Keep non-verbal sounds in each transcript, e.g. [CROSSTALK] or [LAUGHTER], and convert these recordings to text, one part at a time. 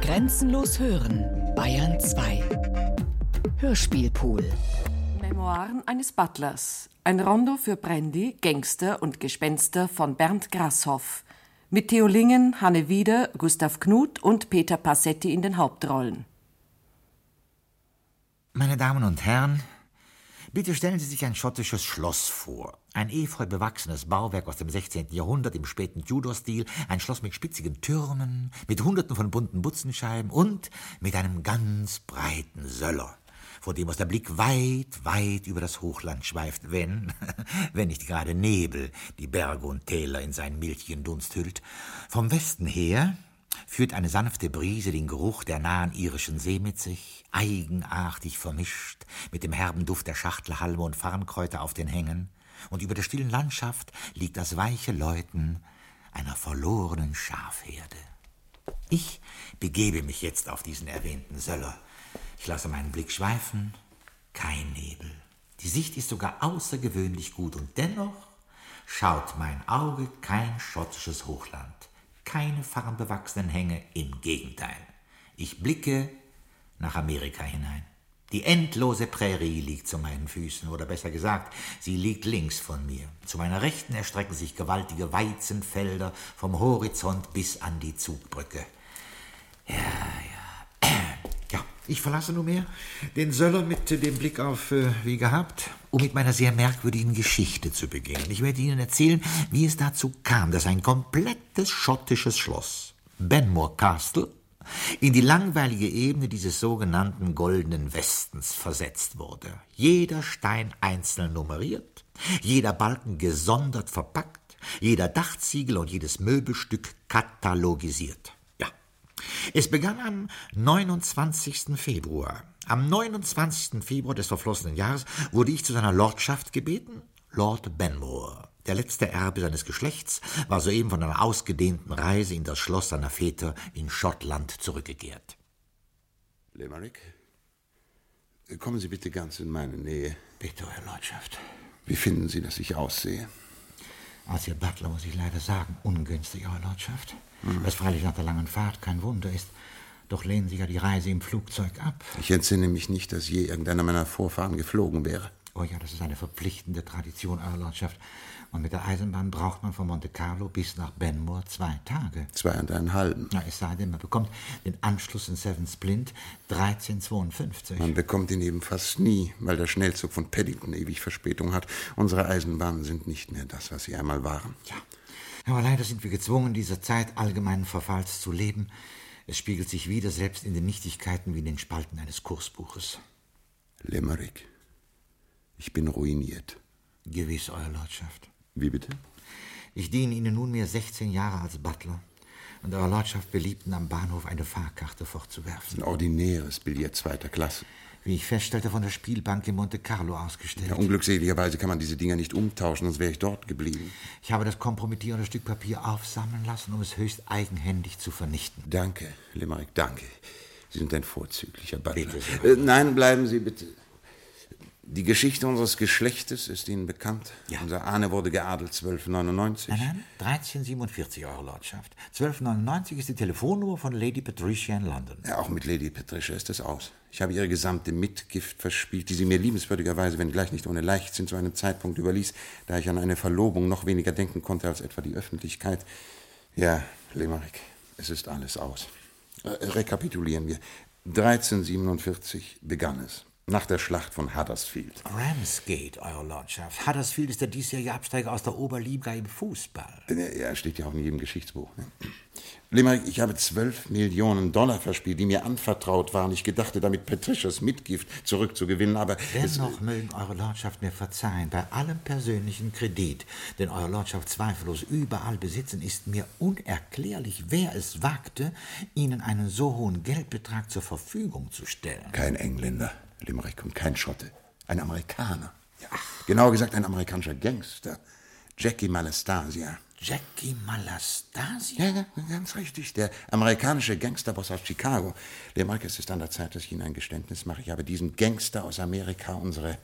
Grenzenlos hören, Bayern 2. Hörspielpool. Memoiren eines Butlers. Ein Rondo für Brandy, Gangster und Gespenster von Bernd Grasshoff. Mit Theo Lingen, Hanne Wieder, Gustav Knuth und Peter Passetti in den Hauptrollen. Meine Damen und Herren, bitte stellen Sie sich ein schottisches Schloss vor. Ein efeu bewachsenes Bauwerk aus dem 16. Jahrhundert im späten Tudor-Stil, ein Schloss mit spitzigen Türmen, mit hunderten von bunten Butzenscheiben und mit einem ganz breiten Söller vor dem aus der Blick weit, weit über das Hochland schweift, wenn, [LAUGHS] wenn nicht gerade Nebel die Berge und Täler in seinen milchigen Dunst hüllt. Vom Westen her führt eine sanfte Brise den Geruch der nahen irischen See mit sich, eigenartig vermischt mit dem herben Duft der Schachtelhalme und Farnkräuter auf den Hängen, und über der stillen Landschaft liegt das weiche Läuten einer verlorenen Schafherde. Ich begebe mich jetzt auf diesen erwähnten Söller, ich lasse meinen Blick schweifen. Kein Nebel. Die Sicht ist sogar außergewöhnlich gut und dennoch schaut mein Auge kein schottisches Hochland, keine farnbewachsenen Hänge, im Gegenteil. Ich blicke nach Amerika hinein. Die endlose Prärie liegt zu meinen Füßen, oder besser gesagt, sie liegt links von mir. Zu meiner Rechten erstrecken sich gewaltige Weizenfelder vom Horizont bis an die Zugbrücke. Ja, ja. Ich verlasse nunmehr den Söller mit dem Blick auf, äh, wie gehabt, um mit meiner sehr merkwürdigen Geschichte zu beginnen. Ich werde Ihnen erzählen, wie es dazu kam, dass ein komplettes schottisches Schloss, Benmore Castle, in die langweilige Ebene dieses sogenannten Goldenen Westens versetzt wurde. Jeder Stein einzeln nummeriert, jeder Balken gesondert verpackt, jeder Dachziegel und jedes Möbelstück katalogisiert. Es begann am 29. Februar. Am 29. Februar des verflossenen Jahres wurde ich zu seiner Lordschaft gebeten, Lord Benmore. Der letzte Erbe seines Geschlechts war soeben von einer ausgedehnten Reise in das Schloss seiner Väter in Schottland zurückgekehrt. Limerick, kommen Sie bitte ganz in meine Nähe. Bitte, Euer Lordschaft. Wie finden Sie, dass ich aussehe? Als Ihr Butler muss ich leider sagen, ungünstig, Euer Lordschaft. Mhm. Was freilich nach der langen Fahrt kein Wunder ist. Doch lehnen Sie ja die Reise im Flugzeug ab. Ich entsinne mich nicht, dass je irgendeiner meiner Vorfahren geflogen wäre. Oh ja, das ist eine verpflichtende Tradition, Euer Lordschaft. Und mit der Eisenbahn braucht man von Monte Carlo bis nach Benmore zwei Tage. Zweieinhalb. Na, es sei denn, man bekommt den Anschluss in Seven Splint 1352. Man bekommt ihn eben fast nie, weil der Schnellzug von Paddington ewig Verspätung hat. Unsere Eisenbahnen sind nicht mehr das, was sie einmal waren. Ja, aber leider sind wir gezwungen, dieser Zeit allgemeinen Verfalls zu leben. Es spiegelt sich wieder selbst in den Nichtigkeiten wie in den Spalten eines Kursbuches. Limerick, ich bin ruiniert. Gewiss, Euer Lordschaft. Wie bitte? Ich diene Ihnen nunmehr 16 Jahre als Butler und Euer Lordschaft beliebten am Bahnhof eine Fahrkarte fortzuwerfen. Ein ordinäres Billett zweiter Klasse wie ich feststellte, von der Spielbank in Monte Carlo ausgestellt. Ja, unglückseligerweise kann man diese Dinger nicht umtauschen, sonst wäre ich dort geblieben. Ich habe das kompromittierende Stück Papier aufsammeln lassen, um es höchst eigenhändig zu vernichten. Danke, Limerick, danke. Sie sind ein vorzüglicher Butler. Bitte, äh, nein, bleiben Sie bitte. Die Geschichte unseres Geschlechtes ist Ihnen bekannt. Ja. Unser Ahne wurde geadelt 1299. Nein, nein, 1347, Eure Lordschaft. 1299 ist die Telefonnummer von Lady Patricia in London. Ja, auch mit Lady Patricia ist es aus. Ich habe ihre gesamte Mitgift verspielt, die sie mir liebenswürdigerweise, wenn gleich nicht ohne Leichtsinn, zu einem Zeitpunkt überließ, da ich an eine Verlobung noch weniger denken konnte als etwa die Öffentlichkeit. Ja, Limerick, es ist alles aus. Äh, rekapitulieren wir. 1347 begann es. Nach der Schlacht von Huddersfield. Ramsgate, Euer Lordschaft. Huddersfield ist der diesjährige Absteiger aus der Oberliga im Fußball. Ja, steht ja auch in jedem Geschichtsbuch. Ne? Limerick, ich habe zwölf Millionen Dollar verspielt, die mir anvertraut waren. Ich gedachte, damit Patricias Mitgift zurückzugewinnen, aber. Dennoch mögen Eure Lordschaft mir verzeihen, bei allem persönlichen Kredit, den Eure Lordschaft zweifellos überall besitzen, ist mir unerklärlich, wer es wagte, Ihnen einen so hohen Geldbetrag zur Verfügung zu stellen. Kein Engländer. Limerick und kein Schotte. Ein Amerikaner. Ja, genauer gesagt ein amerikanischer Gangster. Jackie Malastasia. Jackie Malastasia? Ja, ja, ganz richtig. Der amerikanische Gangsterboss aus Chicago. Limerick, es ist an der Zeit, dass ich Ihnen ein Geständnis mache. Ich habe diesem Gangster aus Amerika unsere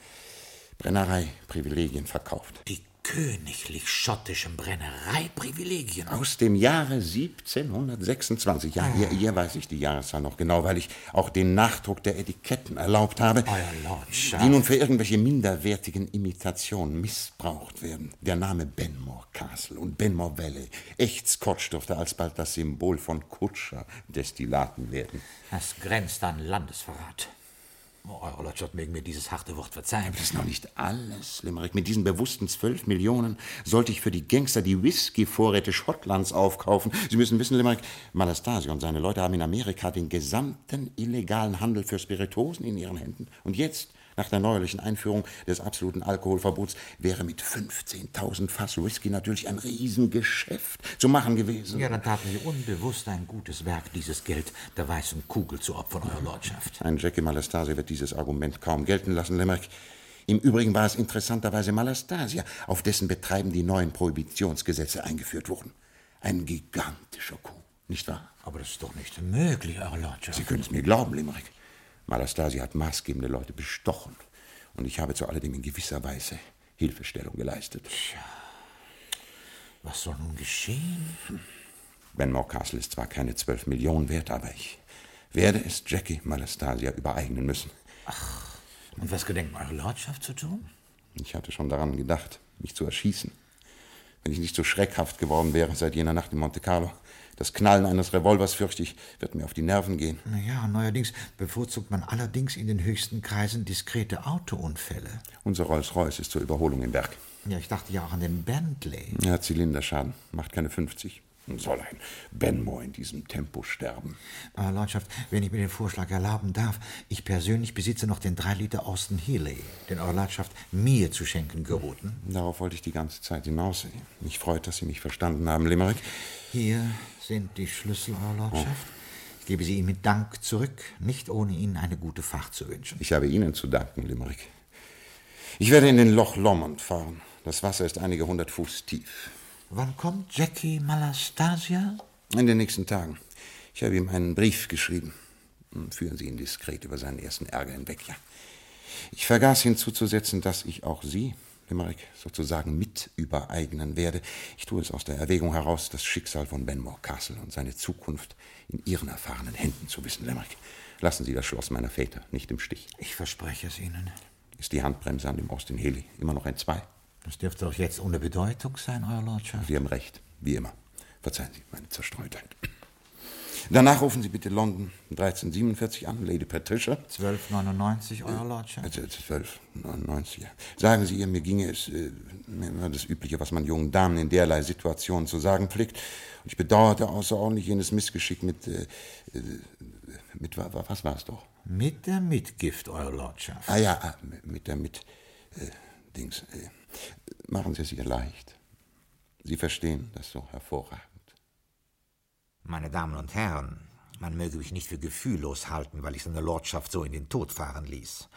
Brennerei-Privilegien verkauft. Die königlich schottischen Brennereiprivilegien. Aus dem Jahre 1726. Ja, hier, hier weiß ich die Jahreszahl noch genau, weil ich auch den Nachdruck der Etiketten erlaubt habe, Euer Lordschaft. die nun für irgendwelche minderwertigen Imitationen missbraucht werden. Der Name Benmore Castle und Benmore Valley. Echt Scotch dürfte alsbald das Symbol von Kutscher-Destillaten werden. Das grenzt an Landesverrat. Oh, Eure Lordschaft mögen mir dieses harte Wort verzeihen. Das ist noch nicht alles, Limerick. Mit diesen bewussten zwölf Millionen sollte ich für die Gangster die Whisky-Vorräte Schottlands aufkaufen. Sie müssen wissen, Limerick, Malastasio und seine Leute haben in Amerika den gesamten illegalen Handel für Spiritosen in ihren Händen. Und jetzt, nach der neuerlichen Einführung des absoluten Alkoholverbots, wäre mit 15.000 Fass Whisky natürlich ein Riesengeschäft zu machen gewesen. Ja, dann taten Sie unbewusst ein gutes Werk, dieses Geld der weißen Kugel zu opfern, Euer Lordschaft. Ein Jackie Malastasia wird dieses Argument kaum gelten lassen, Limerick. Im Übrigen war es interessanterweise Malastasia, auf dessen Betreiben die neuen Prohibitionsgesetze eingeführt wurden. Ein gigantischer Coup, nicht wahr? Aber das ist doch nicht möglich, Eure Lordschaft. Sie können es mir glauben, Limerick. Malastasia hat maßgebende Leute bestochen. Und ich habe zu alledem in gewisser Weise Hilfestellung geleistet. Was soll nun geschehen? Benmore Castle ist zwar keine zwölf Millionen wert, aber ich werde es Jackie Malastasia übereignen müssen. Und was gedenkt Eure Lordschaft zu tun? Ich hatte schon daran gedacht, mich zu erschießen. Wenn ich nicht so schreckhaft geworden wäre seit jener Nacht in Monte Carlo. Das Knallen eines Revolvers, fürchte ich, wird mir auf die Nerven gehen. Naja, neuerdings bevorzugt man allerdings in den höchsten Kreisen diskrete Autounfälle. Unser Rolls-Royce ist zur Überholung im Werk. Ja, ich dachte ja auch an den Bentley. Er hat Zylinderschaden, macht keine 50. Soll ein Benmore in diesem Tempo sterben? Euer Lordschaft, wenn ich mir den Vorschlag erlauben darf, ich persönlich besitze noch den 3 Liter Austin Healey, den Eure Lordschaft mir zu schenken geboten. Darauf wollte ich die ganze Zeit hinaus. Mich freut, dass Sie mich verstanden haben, Limerick. Hier sind die Schlüssel, Eure Lordschaft. Ich gebe sie Ihnen mit Dank zurück, nicht ohne Ihnen eine gute Fahrt zu wünschen. Ich habe Ihnen zu danken, Limerick. Ich werde in den Loch Lomond fahren. Das Wasser ist einige hundert Fuß tief. Wann kommt Jackie Malastasia? In den nächsten Tagen. Ich habe ihm einen Brief geschrieben. Führen Sie ihn diskret über seinen ersten Ärger hinweg, ja. Ich vergaß hinzuzusetzen, dass ich auch Sie, Limerick, sozusagen mit übereignen werde. Ich tue es aus der Erwägung heraus, das Schicksal von Benmore Castle und seine Zukunft in Ihren erfahrenen Händen zu wissen, Limerick. Lassen Sie das Schloss meiner Väter nicht im Stich. Ich verspreche es Ihnen. Ist die Handbremse an dem Austin Haley immer noch ein Zwei? Das dürfte doch jetzt ohne Bedeutung sein, Euer Lordschaft. Sie haben recht, wie immer. Verzeihen Sie meine Zerstreutheit. Danach rufen Sie bitte London 1347 an, Lady Patricia. 1299, Euer Lordschaft. Also 1299, ja. Sagen Sie ihr, mir ginge es äh, das Übliche, was man jungen Damen in derlei Situationen zu sagen pflegt. Und ich bedauerte außerordentlich jenes Missgeschick mit, äh, äh, mit, wa- wa- was war es doch? Mit der Mitgift, Euer Lordschaft. Ah ja, ah, mit der mit, äh, Dings. Äh, machen Sie es ihr leicht. Sie verstehen das so hervorragend. Meine Damen und Herren, man möge mich nicht für gefühllos halten, weil ich seine Lordschaft so in den Tod fahren ließ.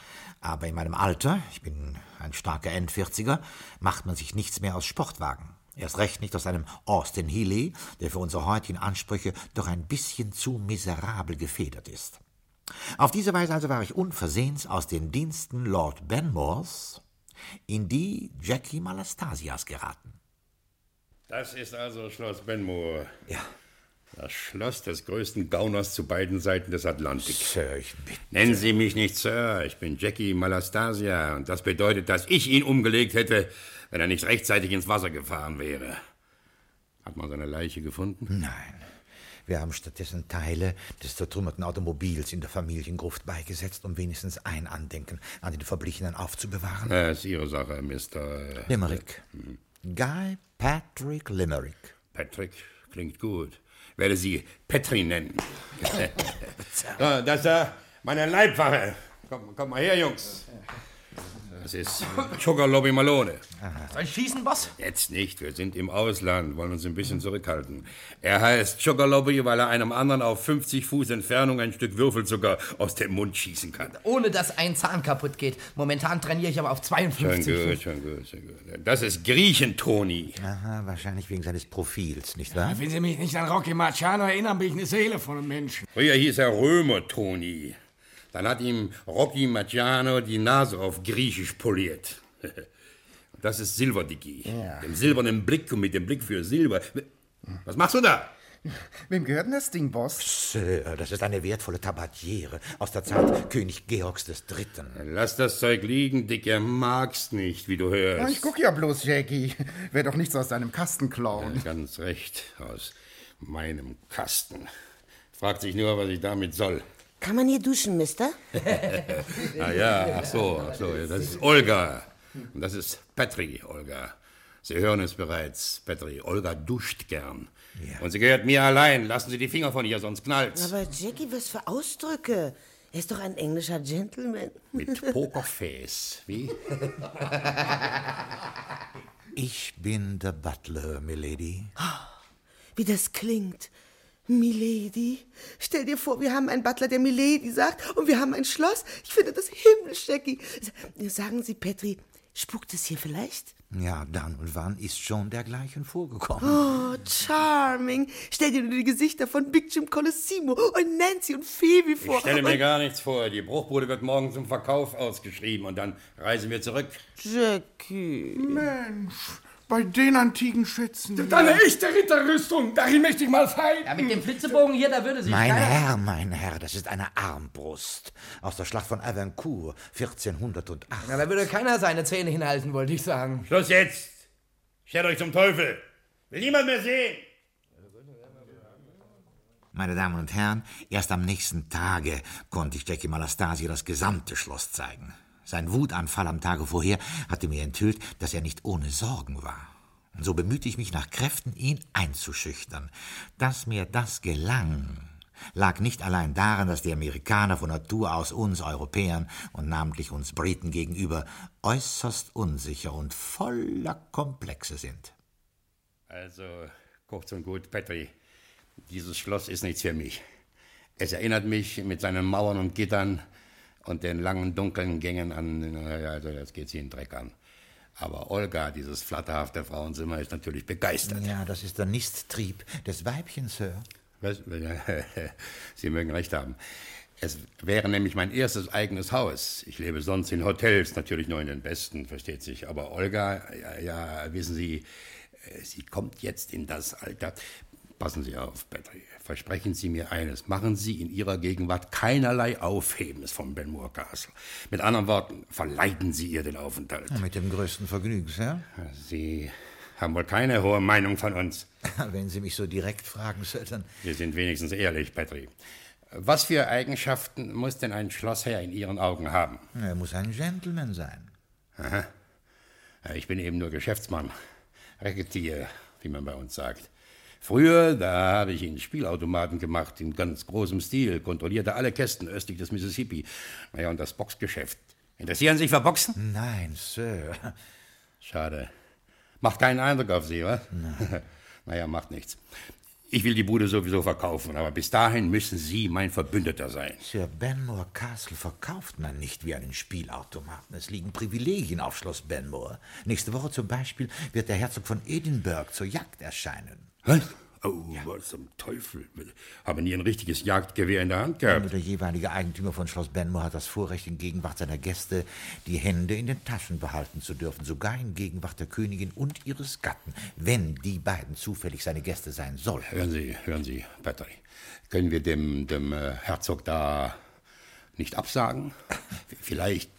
Aber in meinem Alter, ich bin ein starker Endvierziger, macht man sich nichts mehr aus Sportwagen. Erst recht nicht aus einem Austin Healey, der für unsere heutigen Ansprüche doch ein bisschen zu miserabel gefedert ist. Auf diese Weise also war ich unversehens aus den Diensten Lord Benmores in die Jackie Malastasias geraten. Das ist also Schloss Benmore. Ja, Das Schloss des größten Gauners zu beiden Seiten des Atlantik. Sir, ich bitte. Nennen Sie mich nicht Sir, ich bin Jackie Malastasia und das bedeutet, dass ich ihn umgelegt hätte, wenn er nicht rechtzeitig ins Wasser gefahren wäre. Hat man seine Leiche gefunden? Nein. Wir haben stattdessen Teile des zertrümmerten Automobils in der Familiengruft beigesetzt, um wenigstens ein Andenken an den Verblichenen aufzubewahren. Das ist Ihre Sache, Mr. Limerick. Guy Patrick Limerick. Patrick. Klingt gut. Werde Sie Petri nennen. [LAUGHS] das ist äh, meine Leibwache. Komm, komm mal her, Jungs. Das ist Sugar Lobby Malone. Soll ich schießen, Boss? Jetzt nicht, wir sind im Ausland, wollen uns ein bisschen zurückhalten. Er heißt Sugar Lobby, weil er einem anderen auf 50 Fuß Entfernung ein Stück Würfelzucker aus dem Mund schießen kann. Ohne dass ein Zahn kaputt geht. Momentan trainiere ich aber auf 52. Schon gut, schon gut, schon gut. Das ist Griechen-Toni. Aha, wahrscheinlich wegen seines Profils, nicht wahr? Wenn Sie mich nicht an Rocky Marciano erinnern, bin ich eine Seele von einem Menschen. Früher hieß er Römer-Toni. Dann hat ihm Rocky Marciano die Nase auf Griechisch poliert. [LAUGHS] Das ist Silberdicky. Ja. Dem silbernen Blick und mit dem Blick für Silber. Was machst du da? Wem gehört denn das Ding, Boss? Sir, das ist eine wertvolle Tabatiere aus der Zeit König Georgs III. Lass das Zeug liegen, Dick. Er mag's nicht, wie du hörst. Ja, ich guck ja bloß, Jackie. Wer doch nichts aus deinem Kasten klauen. Ja, ganz recht, aus meinem Kasten. Fragt sich nur, was ich damit soll. Kann man hier duschen, Mister? [LAUGHS] ah ja, ach so, ach so. Das ist Olga. Und das ist Petri, Olga. Sie hören es bereits, Petri. Olga duscht gern. Ja. Und sie gehört mir allein. Lassen Sie die Finger von ihr, sonst knallt's. Aber Jackie, was für Ausdrücke? Er ist doch ein englischer Gentleman. [LAUGHS] Mit Pokerface, wie? Ich bin der Butler, Milady. Wie das klingt. Milady. Stell dir vor, wir haben einen Butler, der Milady sagt, und wir haben ein Schloss. Ich finde das himmlisch, Jackie. Sagen Sie, Petri, spukt es hier vielleicht? Ja, dann und wann ist schon dergleichen vorgekommen. Oh, charming. Stell dir nur die Gesichter von Big Jim Colosimo und Nancy und Phoebe vor. Ich stelle mir gar nichts vor. Die Bruchbude wird morgen zum Verkauf ausgeschrieben und dann reisen wir zurück. Jackie. Mensch, bei den antiken Schätzen. Das ist eine echte Ritterrüstung. Darin möchte ich mal fallen. Ja, mit dem Flitzebogen hier, da würde sich Mein Herr, mein Herr, das ist eine Armbrust aus der Schlacht von Avincourt 1408. Ja, da würde keiner seine Zähne hinhalten, wollte ich sagen. Schluss jetzt! Stellt euch zum Teufel! Will niemand mehr sehen! Meine Damen und Herren, erst am nächsten Tage konnte ich Jackie Malastasio das gesamte Schloss zeigen. Sein Wutanfall am Tage vorher hatte mir enthüllt, dass er nicht ohne Sorgen war. Und so bemühte ich mich nach Kräften, ihn einzuschüchtern. Dass mir das gelang, lag nicht allein daran, dass die Amerikaner von Natur aus uns Europäern und namentlich uns Briten gegenüber äußerst unsicher und voller Komplexe sind. Also, kurz und gut, Petri, dieses Schloss ist nichts für mich. Es erinnert mich mit seinen Mauern und Gittern und den langen, dunklen Gängen an, also das geht sie in den Dreck an. Aber Olga, dieses flatterhafte Frauenzimmer, ist natürlich begeistert. Ja, das ist der Nisttrieb des Weibchens, Sir. Was? [LAUGHS] Sie mögen recht haben. Es wäre nämlich mein erstes eigenes Haus. Ich lebe sonst in Hotels, natürlich nur in den besten, versteht sich. Aber Olga, ja, ja wissen Sie, äh, sie kommt jetzt in das Alter. Passen Sie auf, Petri. Versprechen Sie mir eines. Machen Sie in Ihrer Gegenwart keinerlei Aufhebens vom Benmore Castle. Mit anderen Worten, verleiden Sie ihr den Aufenthalt. Mit dem größten Vergnügen, Sir. Sie haben wohl keine hohe Meinung von uns. [LAUGHS] Wenn Sie mich so direkt fragen, Sir, dann... Wir sind wenigstens ehrlich, Petri. Was für Eigenschaften muss denn ein Schlossherr in Ihren Augen haben? Er muss ein Gentleman sein. Aha. Ja, Ich bin eben nur Geschäftsmann. Recketier, wie man bei uns sagt. Früher, da habe ich in Spielautomaten gemacht, in ganz großem Stil, kontrollierte alle Kästen östlich des Mississippi. Naja, und das Boxgeschäft. Interessieren Sie sich für Boxen? Nein, Sir. Schade. Macht keinen Eindruck auf Sie, wa? [LAUGHS] naja, macht nichts. Ich will die Bude sowieso verkaufen, aber bis dahin müssen Sie mein Verbündeter sein. Sir Benmore Castle verkauft man nicht wie einen Spielautomaten. Es liegen Privilegien auf Schloss Benmore. Nächste Woche zum Beispiel wird der Herzog von Edinburgh zur Jagd erscheinen. Was? Oh, was zum Teufel. Habe nie ein richtiges Jagdgewehr in der Hand gehabt. Nur der jeweilige Eigentümer von Schloss Benmore hat das Vorrecht, in Gegenwart seiner Gäste die Hände in den Taschen behalten zu dürfen, sogar in Gegenwart der Königin und ihres Gatten, wenn die beiden zufällig seine Gäste sein sollen. Hören Sie, hören Sie, Petri. Können wir dem, dem äh, Herzog da nicht absagen? [LAUGHS] Vielleicht,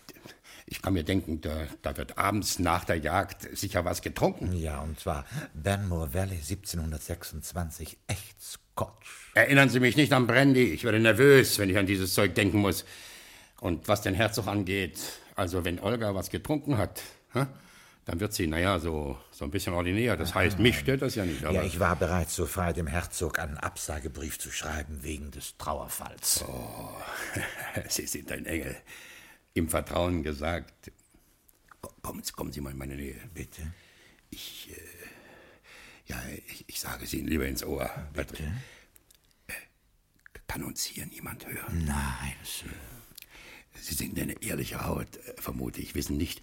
ich kann mir denken, da, da wird abends nach der Jagd sicher was getrunken. Ja, und zwar Benmore Valley 1726, echt Scotch. Erinnern Sie mich nicht an Brandy. Ich werde nervös, wenn ich an dieses Zeug denken muss. Und was den Herzog angeht, also wenn Olga was getrunken hat, dann wird sie, naja, so, so ein bisschen ordinär. Das heißt, mich stört das ja nicht. Aber Ja, ich war bereits so frei, dem Herzog einen Absagebrief zu schreiben wegen des Trauerfalls. Oh, [LAUGHS] Sie sind ein Engel. Im Vertrauen gesagt. Kommen Sie, kommen Sie mal in meine Nähe. Bitte? Ich, äh, ja, ich, ich sage es Ihnen lieber ins Ohr. Bitte? Kann uns hier niemand hören? Nein, Sir. Sie sind eine ehrliche Haut, äh, vermute ich, wissen nicht,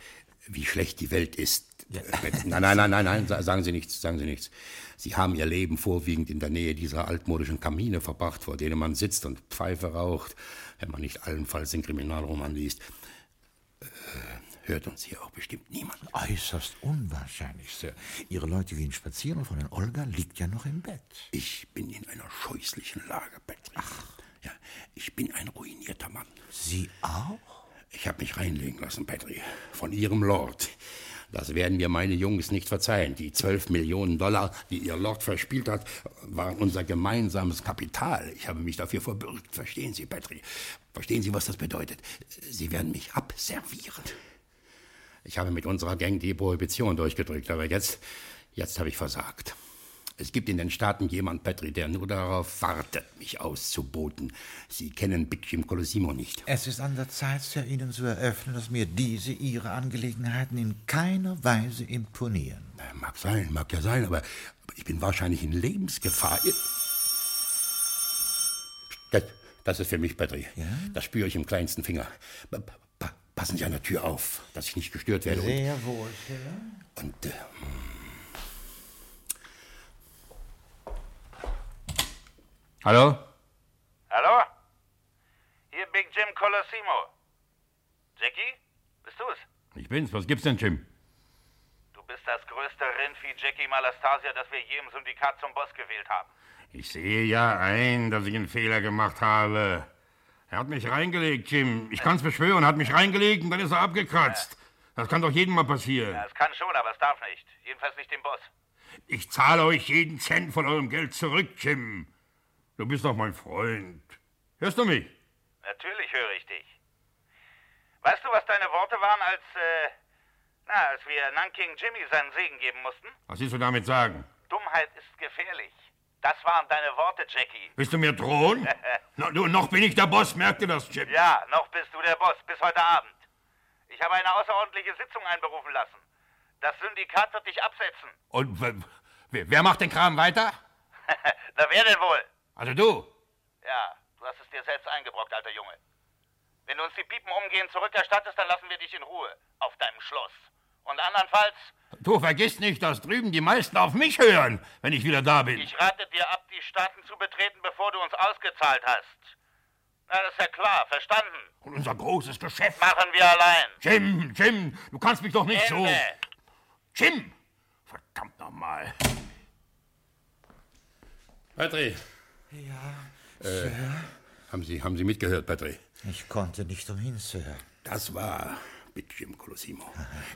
wie schlecht die Welt ist. Äh, Nein, nein, nein, nein, nein, sa- sagen Sie nichts, sagen Sie nichts. Sie haben Ihr Leben vorwiegend in der Nähe dieser altmodischen Kamine verbracht, vor denen man sitzt und Pfeife raucht, wenn man nicht allenfalls den Kriminalroman liest. Äh, hört uns hier auch bestimmt niemand. Äußerst unwahrscheinlich, Sir. Ihre Leute gehen spazieren und Fräulein Olga liegt ja noch im Bett. Ich bin in einer scheußlichen Lage, Patrick. Ach. Ja, ich bin ein ruinierter Mann. Sie auch? Ich habe mich reinlegen lassen, Patrick, von Ihrem Lord. Das werden mir meine Jungs nicht verzeihen. Die zwölf Millionen Dollar, die Ihr Lord verspielt hat, waren unser gemeinsames Kapital. Ich habe mich dafür verbürgt. Verstehen Sie, Patrick? Verstehen Sie, was das bedeutet? Sie werden mich abservieren. Ich habe mit unserer Gang die Prohibition durchgedrückt, aber jetzt, jetzt habe ich versagt. Es gibt in den Staaten jemand, Petri, der nur darauf wartet, mich auszuboten. Sie kennen Big Jim Colosimo nicht. Es ist an der Zeit, Sir, Ihnen zu eröffnen, dass mir diese Ihre Angelegenheiten in keiner Weise imponieren. Mag sein, mag ja sein, aber, aber ich bin wahrscheinlich in Lebensgefahr. Das, das ist für mich, Petri. Ja? Das spüre ich im kleinsten Finger. Pa passen Sie an der Tür auf, dass ich nicht gestört werde. Sehr und, wohl, Sir. Und, äh, Hallo? Hallo? Hier Big Jim Colosimo. Jackie, bist du's? Ich bin's. Was gibt's denn, Jim? Du bist das größte Rindvieh Jackie Malastasia, das wir je im Syndikat zum Boss gewählt haben. Ich sehe ja ein, dass ich einen Fehler gemacht habe. Er hat mich reingelegt, Jim. Ich kann's beschwören, hat mich reingelegt und dann ist er abgekratzt. Das kann doch jedem mal passieren. Ja, es kann schon, aber es darf nicht. Jedenfalls nicht dem Boss. Ich zahle euch jeden Cent von eurem Geld zurück, Jim. Du bist doch mein Freund. Hörst du mich? Natürlich höre ich dich. Weißt du, was deine Worte waren, als, äh, na, als wir Nanking Jimmy seinen Segen geben mussten? Was willst du damit sagen? Dummheit ist gefährlich. Das waren deine Worte, Jackie. Willst du mir drohen? [LAUGHS] no, du, noch bin ich der Boss, merkt ihr das, Jim? Ja, noch bist du der Boss, bis heute Abend. Ich habe eine außerordentliche Sitzung einberufen lassen. Das Syndikat wird dich absetzen. Und wer, wer macht den Kram weiter? [LAUGHS] Na, wer denn wohl? Also du? Ja, du hast es dir selbst eingebrockt, alter Junge. Wenn du uns die Piepen umgehend zurückerstattest, dann lassen wir dich in Ruhe. Auf deinem Schloss. Und andernfalls. Du vergiss nicht, dass drüben die meisten auf mich hören, wenn ich wieder da bin. Ich rate dir ab, die Staaten zu betreten, bevor du uns ausgezahlt hast. Na, das ist ja klar, verstanden. Und unser großes Geschäft. Machen wir allein. Jim, Jim, du kannst mich doch nicht Ende. so. Jim! Verdammt nochmal. Patrick. Ja, Sir. Äh, haben, Sie, haben Sie mitgehört, Patrick? Ich konnte nicht umhin, Sir. Das war Big Jim Colosimo.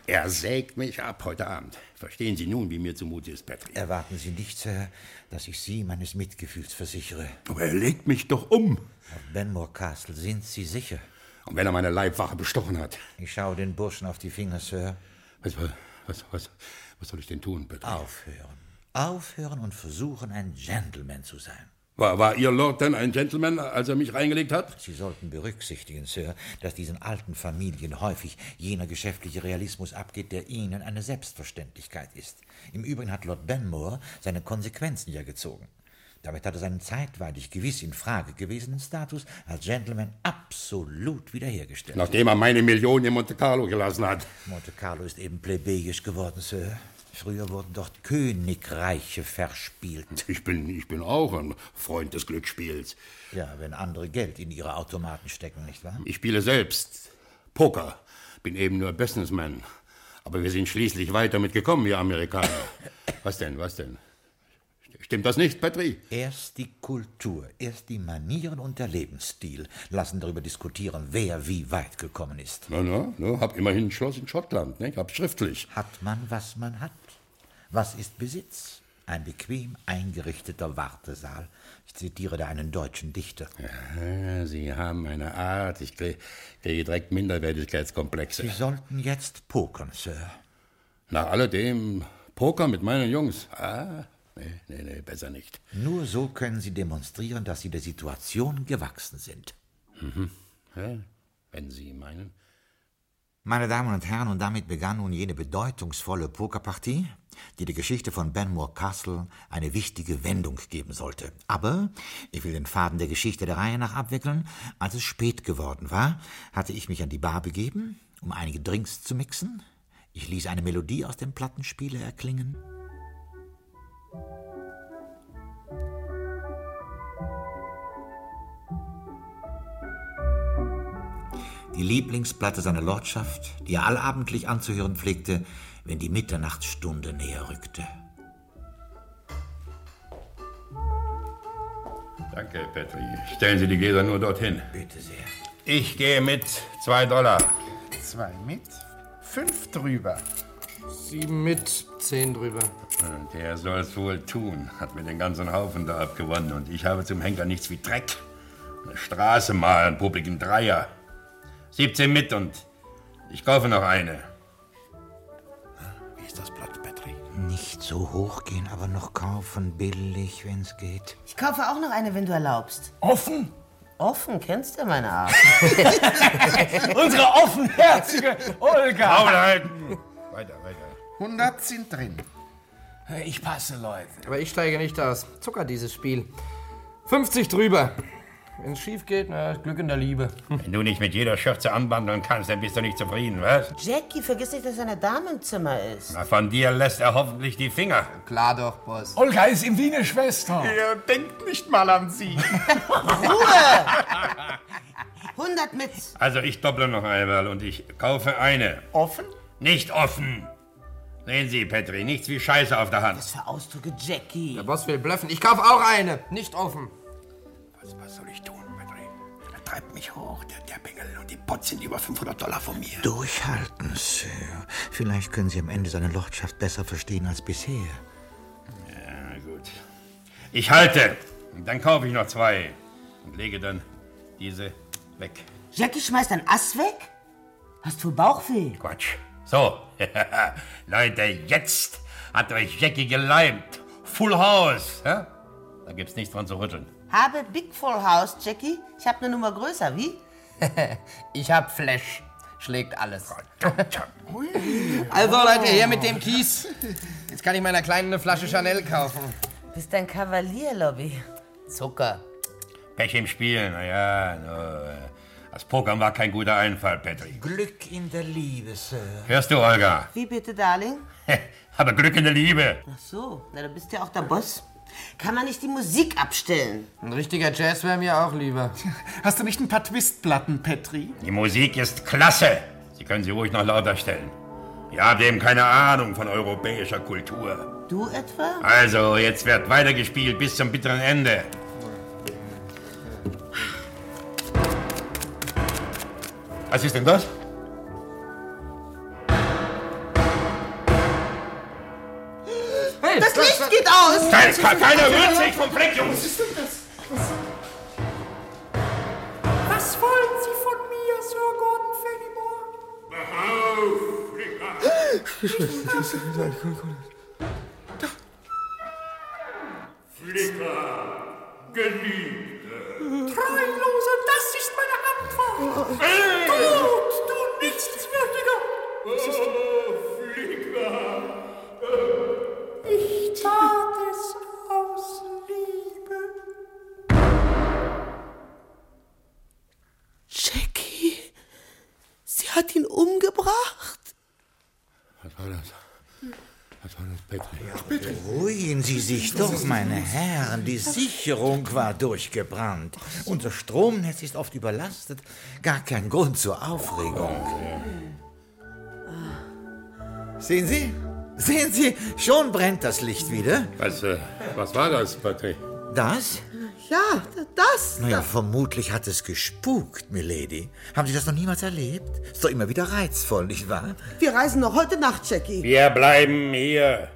Er sägt mich ab heute Abend. Verstehen Sie nun, wie mir zumute ist, Patrick? Erwarten Sie nicht, Sir, dass ich Sie meines Mitgefühls versichere. Aber er legt mich doch um. Auf Benmore Castle sind Sie sicher. Und wenn er meine Leibwache bestochen hat? Ich schaue den Burschen auf die Finger, Sir. Was, was, was, was soll ich denn tun, Patrick? Aufhören. Aufhören und versuchen, ein Gentleman zu sein. War, war Ihr Lord denn ein Gentleman, als er mich reingelegt hat? Sie sollten berücksichtigen, Sir, dass diesen alten Familien häufig jener geschäftliche Realismus abgeht, der Ihnen eine Selbstverständlichkeit ist. Im Übrigen hat Lord Benmore seine Konsequenzen ja gezogen. Damit hat er seinen zeitweilig gewiss in Frage gewesenen Status als Gentleman absolut wiederhergestellt. Nachdem er meine Millionen in Monte Carlo gelassen hat. Monte Carlo ist eben plebejisch geworden, Sir. Früher wurden dort Königreiche verspielt. Ich bin, ich bin auch ein Freund des Glücksspiels. Ja, wenn andere Geld in ihre Automaten stecken, nicht wahr? Ich spiele selbst Poker. Bin eben nur Businessman. Aber wir sind schließlich weit damit gekommen, wir Amerikaner. Was denn, was denn? Stimmt das nicht, Patrick? Erst die Kultur, erst die Manieren und der Lebensstil lassen darüber diskutieren, wer wie weit gekommen ist. Na, na, na, hab immerhin ein Schloss in Schottland, ne? Hab schriftlich. Hat man, was man hat. Was ist Besitz? Ein bequem eingerichteter Wartesaal. Ich zitiere da einen deutschen Dichter. Ja, Sie haben eine Art. Ich kriege krieg direkt Minderwertigkeitskomplexe. Sie sollten jetzt pokern, Sir. Nach alledem Poker mit meinen Jungs. Ah, nee, nee, nee, besser nicht. Nur so können Sie demonstrieren, dass Sie der Situation gewachsen sind. Mhm. Ja, wenn Sie meinen. Meine Damen und Herren, und damit begann nun jene bedeutungsvolle Pokerpartie, die der Geschichte von Benmore Castle eine wichtige Wendung geben sollte. Aber ich will den Faden der Geschichte der Reihe nach abwickeln. Als es spät geworden war, hatte ich mich an die Bar begeben, um einige Drinks zu mixen. Ich ließ eine Melodie aus dem Plattenspieler erklingen. Die Lieblingsplatte seiner Lordschaft, die er allabendlich anzuhören pflegte, wenn die Mitternachtsstunde näher rückte. Danke, Petri. Stellen Sie die Gläser nur dorthin. Bitte sehr. Ich gehe mit zwei Dollar. Zwei mit, fünf drüber. Sieben mit, zehn drüber. Der soll's wohl tun. Hat mir den ganzen Haufen da abgewonnen. Und ich habe zum Henker nichts wie Dreck. Eine Straße mal, ein publiken Dreier. 17 mit und ich kaufe noch eine. Wie ist das Blatt, Petri? Nicht so hoch gehen, aber noch kaufen, billig, wenn's geht. Ich kaufe auch noch eine, wenn du erlaubst. Offen? Offen, kennst du meine Art. [LAUGHS] Unsere offenherzige Olga. Maul halten! Weiter, weiter. 100 sind drin. Ich passe, Leute. Aber ich steige nicht aus. Zucker, dieses Spiel. 50 drüber. Wenn es schief geht, na, Glück in der Liebe. Wenn du nicht mit jeder Schürze anbandeln kannst, dann bist du nicht zufrieden, was? Jackie, vergiss nicht, dass eine Dame im Zimmer ist. Na, von dir lässt er hoffentlich die Finger. Klar doch, Boss. Olga ist ihm wie eine Schwester. Er denkt nicht mal an Sie. [LAUGHS] Ruhe! 100 mit. Also ich dopple noch einmal und ich kaufe eine. Offen? Nicht offen. Sehen Sie, Petri, nichts wie Scheiße auf der Hand. Was für Ausdrücke, Jackie. Der Boss will bluffen. Ich kaufe auch eine. Nicht offen. Was, was soll ich tun, Petri? Er treibt mich hoch, der, der Bengel, und die Pots sind über 500 Dollar von mir. Durchhalten, Sir. Vielleicht können Sie am Ende seine Lordschaft besser verstehen als bisher. Ja, gut. Ich halte. Und dann kaufe ich noch zwei. Und lege dann diese weg. Jackie schmeißt ein Ass weg? Hast du Bauchweh? Quatsch. So. [LAUGHS] Leute, jetzt hat euch Jackie geleimt. Full House. Ja? Da gibt's nichts dran zu rütteln. Habe Big Full House, Jackie. Ich habe eine Nummer größer, wie? [LAUGHS] Ich hab Flash. Schlägt alles. Also, Leute, her mit dem Kies. Jetzt kann ich meiner Kleinen eine Flasche Chanel kaufen. Bist ein Kavalier, Lobby. Zucker. Pech im Spiel, naja. No, das Pokern war kein guter Einfall, Petri. Glück in der Liebe, Sir. Hörst du, Olga? Wie bitte, Darling? [LAUGHS] Aber Glück in der Liebe. Ach so, na, du bist ja auch der Boss. Kann man nicht die Musik abstellen? Ein richtiger Jazz wäre mir auch lieber. [LAUGHS] Hast du nicht ein paar Twistplatten, Petri? Die Musik ist klasse. Sie können sie ruhig noch lauter stellen. Ihr habt eben keine Ahnung von europäischer Kultur. Du etwa? Also, jetzt wird weitergespielt bis zum bitteren Ende. Was ist denn das? Hey, Das Licht geht aus! Kein, keiner rührt sich vom Fleck, Jungs! Was wollen Sie von mir, Sir Gordon Fenimore? Flicker, Geliebte. Treulose, das ist meine Antwort. Tod, du Nichtswürdiger! Oh, Flicker. Ich tat es aus Liebe. Jackie, sie hat ihn umgebracht. Was war das? Was war das, Petri? Beruhigen Sie sich doch, meine Herren. Die Sicherung war durchgebrannt. Unser Stromnetz ist oft überlastet. Gar kein Grund zur Aufregung. Sehen Sie? Sehen Sie? Schon brennt das Licht wieder. Was, äh, was war das, Petri? Das? Ja, das. Naja, vermutlich hat es gespukt, Milady. Haben Sie das noch niemals erlebt? Ist doch immer wieder reizvoll, nicht wahr? Wir reisen noch heute Nacht, Jackie. Wir bleiben hier.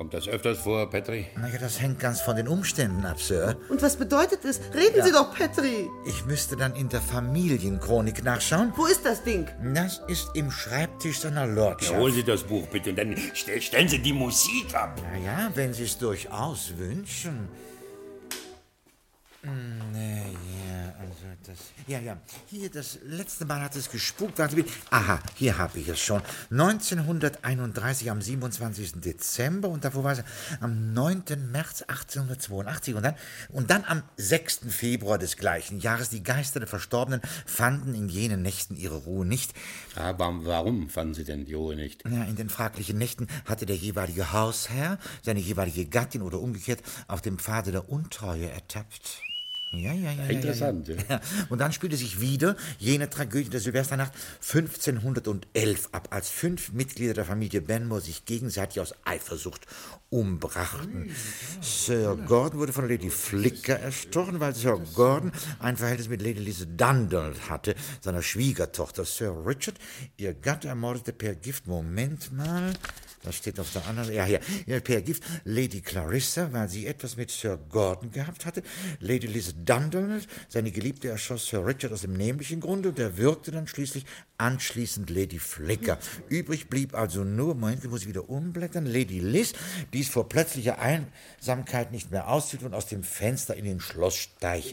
Kommt das öfters vor, Petri? Naja, das hängt ganz von den Umständen ab, Sir. Und was bedeutet es? Reden Sie doch, Petri. Ich müsste dann in der Familienchronik nachschauen. Wo ist das Ding? Das ist im Schreibtisch seiner Ja, Lordschaft. holen Sie das Buch bitte und dann stell, stellen Sie die Musik ab. Naja, wenn Sie es durchaus wünschen. Hm, Naja, das. Ja, ja. Hier, das letzte Mal hat es gespukt. Aha, hier habe ich es schon. 1931 am 27. Dezember und davor war es am 9. März 1882. Und dann, und dann am 6. Februar des gleichen Jahres. Die Geister der Verstorbenen fanden in jenen Nächten ihre Ruhe nicht. Aber warum fanden Sie denn die Ruhe nicht? Ja, in den fraglichen Nächten hatte der jeweilige Hausherr seine jeweilige Gattin oder umgekehrt auf dem Pfade der Untreue ertappt. Ja, ja, ja. Interessant, ja, ja. [LAUGHS] ja. Und dann spielte sich wieder jene Tragödie der Silvesternacht 1511 ab, als fünf Mitglieder der Familie Benmore sich gegenseitig aus Eifersucht umbrachten. Sir Gordon wurde von Lady Flicker erstochen, weil Sir Gordon ein Verhältnis mit Lady Lise Dundonald hatte, seiner Schwiegertochter. Sir Richard, ihr Gatte, ermordete per Gift, Moment mal, das steht auf der anderen, ja, hier, ja, per Gift, Lady Clarissa, weil sie etwas mit Sir Gordon gehabt hatte. Lady Lise Dundonald, seine Geliebte, erschoss Sir Richard aus dem nämlichen Grunde und er wirkte dann schließlich anschließend Lady Flicker. Übrig blieb also nur, Moment, ich muss wieder umblättern, Lady Liz, die es vor plötzlicher Einsamkeit nicht mehr aushielt und aus dem Fenster in den Schlosssteig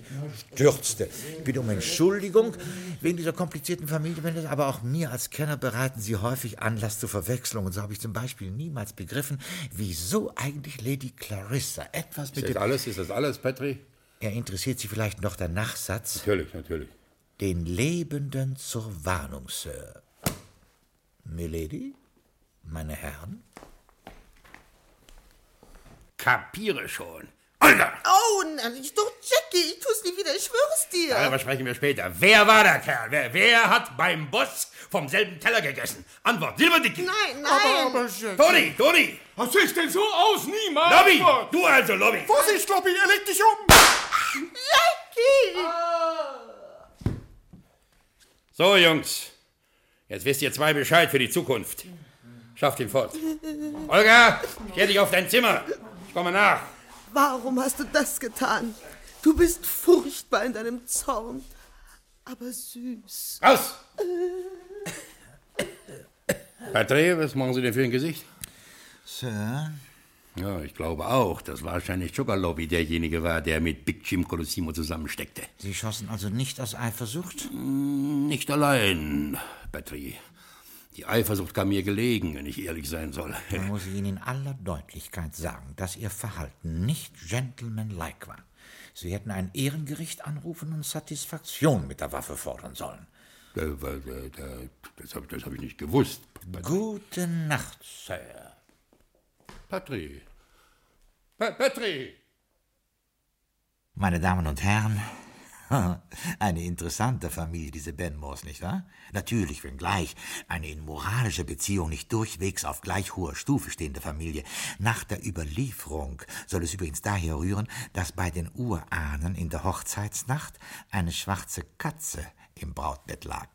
stürzte. Ich bitte um Entschuldigung wegen dieser komplizierten Familie, aber auch mir als Kenner bereiten sie häufig Anlass zur Verwechslung. Und so habe ich zum Beispiel niemals begriffen, wieso eigentlich Lady Clarissa etwas mit ist das alles? Ist das alles, Petri? Er interessiert Sie vielleicht noch der Nachsatz? Natürlich, natürlich. Den Lebenden zur Warnung, Sir. Milady, meine Herren? Kapiere schon. Olga! Oh, nein, ich doch, Jackie, ich tu's nie wieder, ich schwör's dir. Darüber sprechen wir später. Wer war der Kerl? Wer, wer hat beim Boss vom selben Teller gegessen? Antwort, Silberdicki. Nein, nein. Aber, aber, Jackie. Toni, Toni! Was sieht denn so aus? Niemals! Lobby! Du also, Lobby! Vorsicht, Lobby, er legt dich um! Jackie! So, Jungs. Jetzt wisst ihr zwei Bescheid für die Zukunft. Schafft ihn fort. Olga, stell dich auf dein Zimmer. Ich komme nach. Warum hast du das getan? Du bist furchtbar in deinem Zorn, aber süß. Raus! Patrie, was machen Sie denn für ein Gesicht? Sir? Ja, ich glaube auch, dass wahrscheinlich Chocolobby derjenige war, der mit Big Jim Colosimo zusammensteckte. Sie schossen also nicht aus Eifersucht? Nicht allein, Patrie. Die Eifersucht kam mir gelegen, wenn ich ehrlich sein soll. [LAUGHS] Dann muss ich Ihnen in aller Deutlichkeit sagen, dass Ihr Verhalten nicht gentlemanlike war. Sie hätten ein Ehrengericht anrufen und Satisfaktion mit der Waffe fordern sollen. Äh, Das habe hab ich nicht gewusst. Gute Nacht, Sir. Patrie. Pa Patrie! Meine Damen und Herren, [LAUGHS] eine interessante Familie, diese Benmores, nicht wahr? Natürlich, wenngleich eine in moralischer Beziehung nicht durchwegs auf gleich hoher Stufe stehende Familie. Nach der Überlieferung soll es übrigens daher rühren, dass bei den Urahnen in der Hochzeitsnacht eine schwarze Katze im Brautbett lag.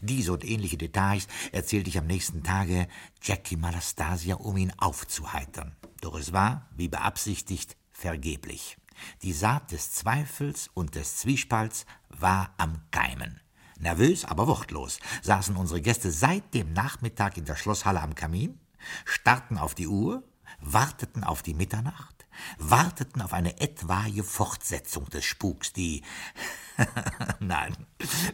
Diese und ähnliche Details erzählte ich am nächsten Tage Jackie Malastasia, um ihn aufzuheitern. Doch es war, wie beabsichtigt, vergeblich. Die Saat des Zweifels und des Zwiespalts war am Keimen. Nervös, aber wortlos saßen unsere Gäste seit dem Nachmittag in der Schlosshalle am Kamin, starrten auf die Uhr, warteten auf die Mitternacht, warteten auf eine etwaige Fortsetzung des Spuks, die [LAUGHS] Nein,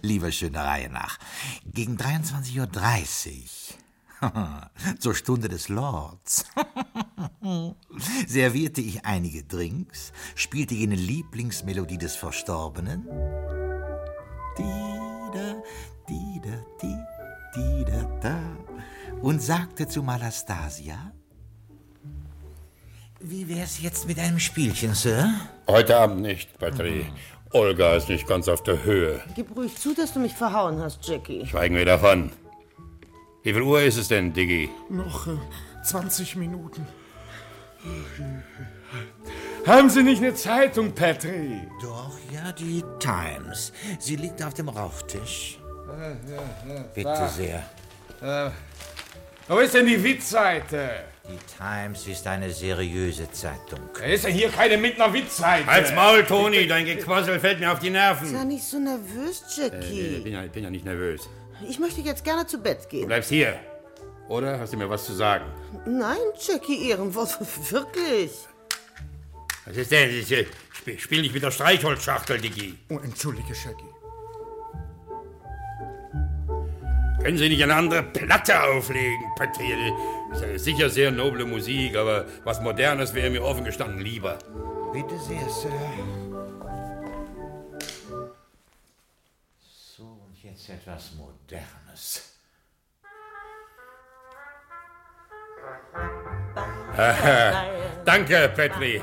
lieber schöner Reihe nach. Gegen 23.30 Uhr, [LAUGHS] zur Stunde des Lords, [LAUGHS] servierte ich einige Drinks, spielte jene Lieblingsmelodie des Verstorbenen. Dida, dida, di, dida, da. Und sagte zu Malastasia, wie wär's jetzt mit einem Spielchen, Sir? Heute Abend nicht, Patrie. Olga ist nicht ganz auf der Höhe. Gib ruhig zu, dass du mich verhauen hast, Jackie. Schweigen wir davon. Wie viel Uhr ist es denn, Diggi? Noch äh, 20 Minuten. Haben Sie nicht eine Zeitung, Petri? Doch, ja, die Times. Sie liegt auf dem Rauchtisch. Bitte sehr. Äh, wo ist denn die Witzseite? Die Times ist eine seriöse Zeitung. Da ist ja hier keine mit einer Witzseite. Als Maul, Toni, dein Gequassel fällt mir auf die Nerven. Sei nicht so nervös, Äh, Jackie. ich bin ja, ich bin ja nicht nervös. Ich möchte jetzt gerne zu Bett Du gehen. bleibst hier. Oder hast du mir was zu sagen? Nein, Jackie, Ehrenwort, wirklich. Was ist denn? Ich, Spiel, spiel nicht mit der Streichholzschachtel, Diggi. Oh, entschuldige, Shaggy. Können Sie nicht eine andere Platte auflegen, Patrie? Ist ja sicher sehr noble Musik, aber was Modernes wäre mir offen gestanden lieber. Bitte sehr, Sir. jetzt etwas Modernes. Danke, Petri.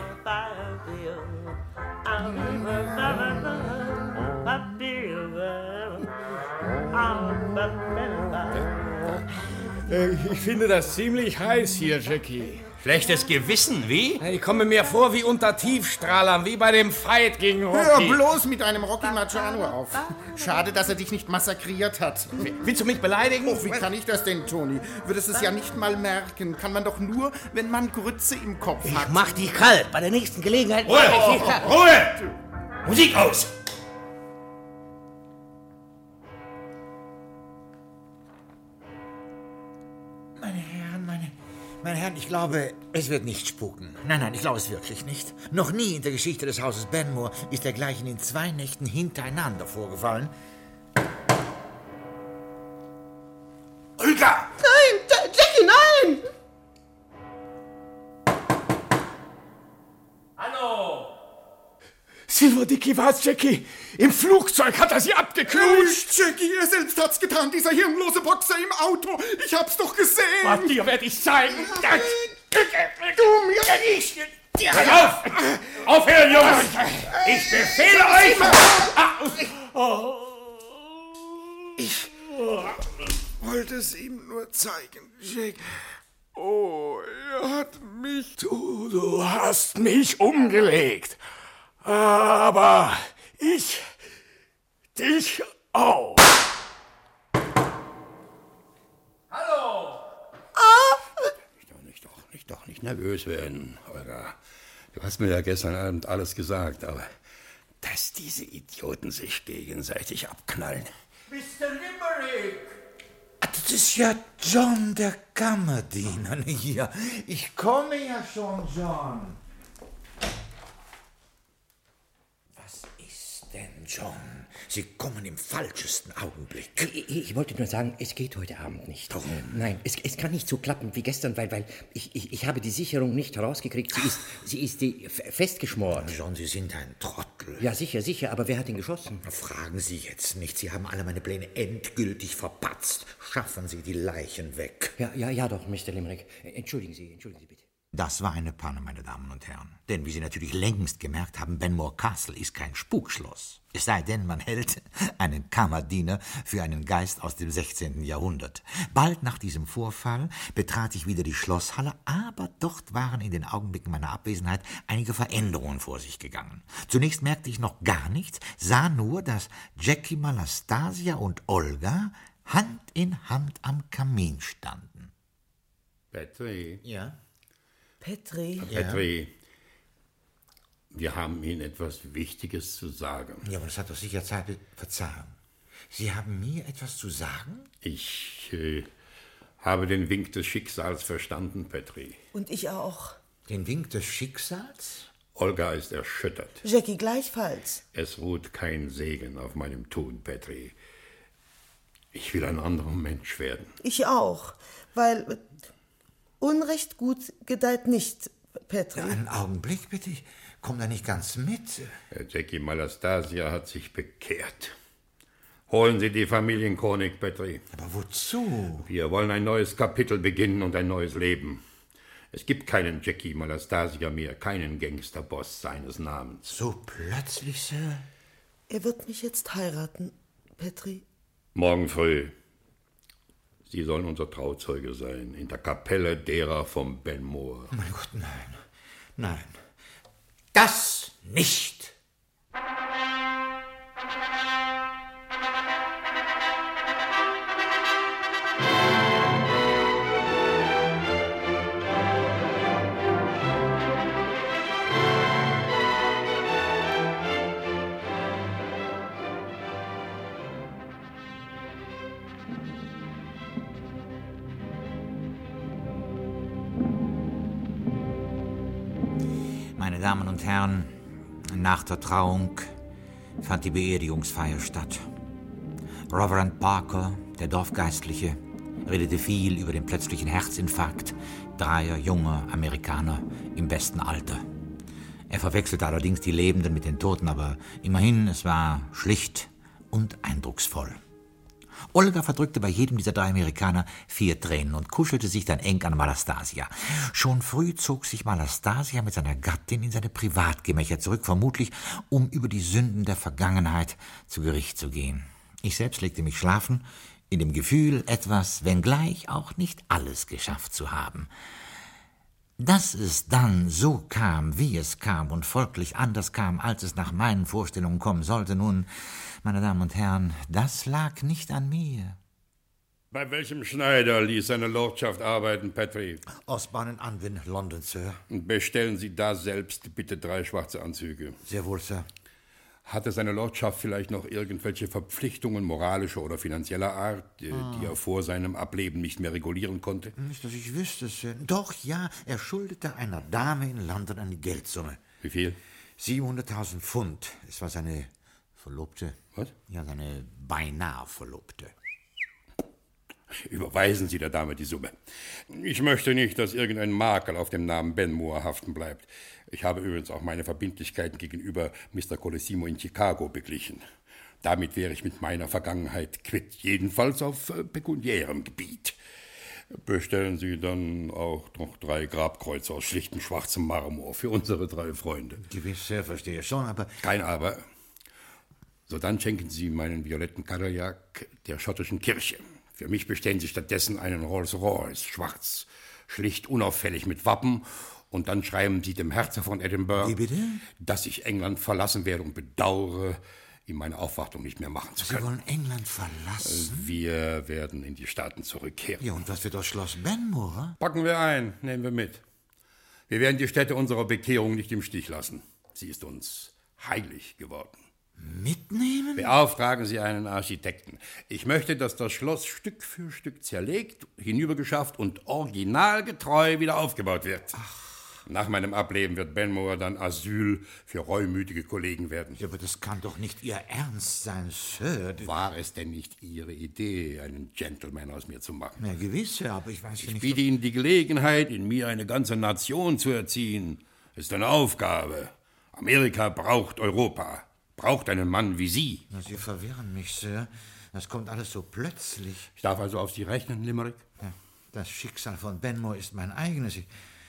Äh, ich finde das ziemlich heiß hier, Jackie. Schlechtes Gewissen, wie? Ich komme mir vor wie unter Tiefstrahlern, wie bei dem Fight gegen Hör Rocky. bloß mit einem Rocky Marciano auf. Schade, dass er dich nicht massakriert hat. Willst du mich beleidigen? Oh, wie kann ich das denn, Toni? Würdest es ja nicht mal merken. Kann man doch nur, wenn man Grütze im Kopf hat. Mach dich kalt. Bei der nächsten Gelegenheit. Ruhe! ich kalt. Ruhe! Musik aus! Meine Herren, ich glaube, es wird nicht spuken. Nein, nein, ich glaube es wirklich nicht. Noch nie in der Geschichte des Hauses Benmore ist dergleichen in zwei Nächten hintereinander vorgefallen. Olga! Dicky war's, Jackie. Im Flugzeug hat er sie abgeknutscht. Jackie, er selbst hat's getan, dieser hirnlose Boxer im Auto. Ich hab's doch gesehen. Was dir werde ich zeigen. Du mir nicht. Pass auf! Aufhören, Jungs! Ich befehle euch! Ich wollte es ihm nur zeigen, Jack. Oh, er hat mich... Du, du hast mich umgelegt. Aber ich dich auch. Nicht doch, nicht doch, nicht nervös werden, Olga. Du hast mir ja gestern Abend alles gesagt, aber dass diese Idioten sich gegenseitig abknallen. Mr. Limerick! Das ist ja John, der Kammerdiener hier. Ich komme ja schon, John. Was ist denn, John? Sie kommen im falschesten Augenblick. Ich, ich wollte nur sagen, es geht heute Abend nicht. Warum? Nein, es, es kann nicht so klappen wie gestern, weil, weil ich, ich, ich habe die Sicherung nicht herausgekriegt. Sie ist, sie ist die, festgeschmort. John, Sie sind ein Trottel. Ja, sicher, sicher, aber wer hat ihn geschossen? Fragen Sie jetzt nicht. Sie haben alle meine Pläne endgültig verpatzt. Schaffen Sie die Leichen weg. Ja, ja, ja doch, Mr. Limerick. Entschuldigen Sie, entschuldigen Sie bitte. Das war eine Panne, meine Damen und Herren. Denn wie Sie natürlich längst gemerkt haben, Benmore Castle ist kein Spukschloss. Es sei denn, man hält [LAUGHS] einen Kammerdiener für einen Geist aus dem 16. Jahrhundert. Bald nach diesem Vorfall betrat ich wieder die Schlosshalle, aber dort waren in den Augenblicken meiner Abwesenheit einige Veränderungen vor sich gegangen. Zunächst merkte ich noch gar nichts, sah nur, dass Jackie Malastasia und Olga Hand in Hand am Kamin standen. Petri, Ja? Petri. Petri, wir haben Ihnen etwas Wichtiges zu sagen. Ja, aber das hat doch sicher Zeit. Verzeihung. Sie haben mir etwas zu sagen? Ich äh, habe den Wink des Schicksals verstanden, Petri. Und ich auch. Den Wink des Schicksals? Olga ist erschüttert. Jackie gleichfalls. Es ruht kein Segen auf meinem Tun, Petri. Ich will ein anderer Mensch werden. Ich auch. Weil Unrecht gut gedeiht nicht, Petri. Einen Augenblick bitte, ich komme da nicht ganz mit. Herr Jackie Malastasia hat sich bekehrt. Holen Sie die Familienchronik, Petri. Aber wozu? Wir wollen ein neues Kapitel beginnen und ein neues Leben. Es gibt keinen Jackie Malastasia mehr, keinen Gangsterboss seines Namens. So plötzlich, Sir? Er wird mich jetzt heiraten, Petri. Morgen früh. Sie sollen unser Trauzeuge sein, in der Kapelle derer vom Benmoor. Mein Gott, nein. Nein. Das nicht. Meine Damen und Herren, nach der Trauung fand die Beerdigungsfeier statt. Reverend Parker, der Dorfgeistliche, redete viel über den plötzlichen Herzinfarkt dreier junger Amerikaner im besten Alter. Er verwechselte allerdings die Lebenden mit den Toten, aber immerhin, es war schlicht und eindrucksvoll. Olga verdrückte bei jedem dieser drei Amerikaner vier Tränen und kuschelte sich dann eng an Malastasia. Schon früh zog sich Malastasia mit seiner Gattin in seine Privatgemächer zurück, vermutlich um über die Sünden der Vergangenheit zu Gericht zu gehen. Ich selbst legte mich schlafen, in dem Gefühl, etwas, wenngleich auch nicht alles geschafft zu haben. Dass es dann so kam, wie es kam und folglich anders kam, als es nach meinen Vorstellungen kommen sollte, nun, meine Damen und Herren, das lag nicht an mir. Bei welchem Schneider ließ seine Lordschaft arbeiten, Petri? Osborne in Anwin, London, Sir. Und bestellen Sie da selbst bitte drei schwarze Anzüge. Sehr wohl, Sir. Hatte seine Lordschaft vielleicht noch irgendwelche Verpflichtungen moralischer oder finanzieller Art, äh, Ah. die er vor seinem Ableben nicht mehr regulieren konnte? Nicht, dass ich wüsste, Sir. Doch, ja, er schuldete einer Dame in London eine Geldsumme. Wie viel? 700.000 Pfund. Es war seine Verlobte. Was? Ja, seine beinahe Verlobte. Überweisen Sie der Dame die Summe. Ich möchte nicht, dass irgendein Makel auf dem Namen Benmore haften bleibt. Ich habe übrigens auch meine Verbindlichkeiten gegenüber Mr. Colosimo in Chicago beglichen. Damit wäre ich mit meiner Vergangenheit quitt, jedenfalls auf äh, pekuniärem Gebiet. Bestellen Sie dann auch noch drei Grabkreuze aus schlichtem schwarzem Marmor für unsere drei Freunde. Gewiss, Sir, verstehe schon, aber... Kein Aber. So dann schenken Sie meinen violetten Kajak der schottischen Kirche. Für mich bestellen Sie stattdessen einen Rolls-Royce, schwarz, schlicht unauffällig mit Wappen. Und dann schreiben Sie dem Herzog von Edinburgh, dass ich England verlassen werde und bedauere, ihm meine Aufwartung nicht mehr machen zu Sie können. wollen England verlassen? Wir werden in die Staaten zurückkehren. Ja, und was wird aus Schloss Benmore? Packen wir ein, nehmen wir mit. Wir werden die Stätte unserer Bekehrung nicht im Stich lassen. Sie ist uns heilig geworden. Mitnehmen? Beauftragen Sie einen Architekten. Ich möchte, dass das Schloss Stück für Stück zerlegt, hinübergeschafft und originalgetreu wieder aufgebaut wird. Nach meinem Ableben wird Benmore dann Asyl für reumütige Kollegen werden. Ja, aber das kann doch nicht Ihr Ernst sein, Sir. War es denn nicht Ihre Idee, einen Gentleman aus mir zu machen? Ja, gewiss, Sir, aber ich weiß ja Ich nicht... biete Ihnen die Gelegenheit, in mir eine ganze Nation zu erziehen. Ist eine Aufgabe. Amerika braucht Europa, braucht einen Mann wie Sie. Na, Sie verwirren mich, Sir. Das kommt alles so plötzlich. Ich darf also auf Sie rechnen, Limerick? Ja, das Schicksal von Benmore ist mein eigenes. Ich,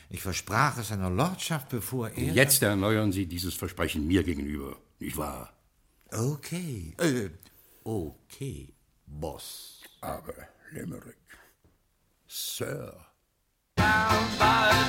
ich versprach es seiner Lordschaft, bevor er... Jetzt erneuern Sie dieses Versprechen mir gegenüber, nicht wahr? Okay. Äh, okay, Boss. Aber, Limerick, Sir. Meine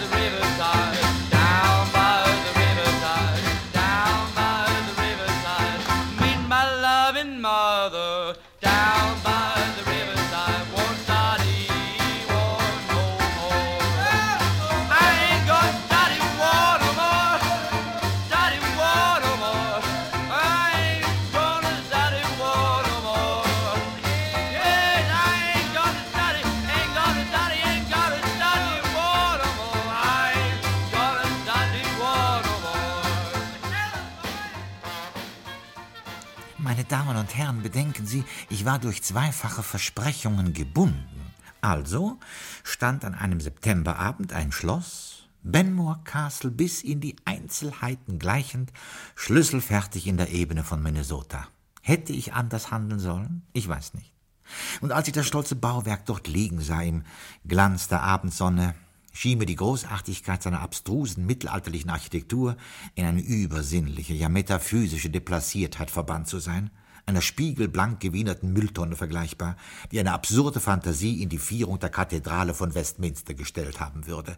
Bedenken Sie, ich war durch zweifache Versprechungen gebunden. Also stand an einem Septemberabend ein Schloss, Benmore Castle bis in die Einzelheiten gleichend, schlüsselfertig in der Ebene von Minnesota. Hätte ich anders handeln sollen? Ich weiß nicht. Und als ich das stolze Bauwerk dort liegen sah im Glanz der Abendsonne, schien mir die Großartigkeit seiner abstrusen mittelalterlichen Architektur in eine übersinnliche, ja metaphysische Deplaciertheit verbannt zu sein, einer spiegelblank gewienerten Mülltonne vergleichbar, die eine absurde Fantasie in die Vierung der Kathedrale von Westminster gestellt haben würde.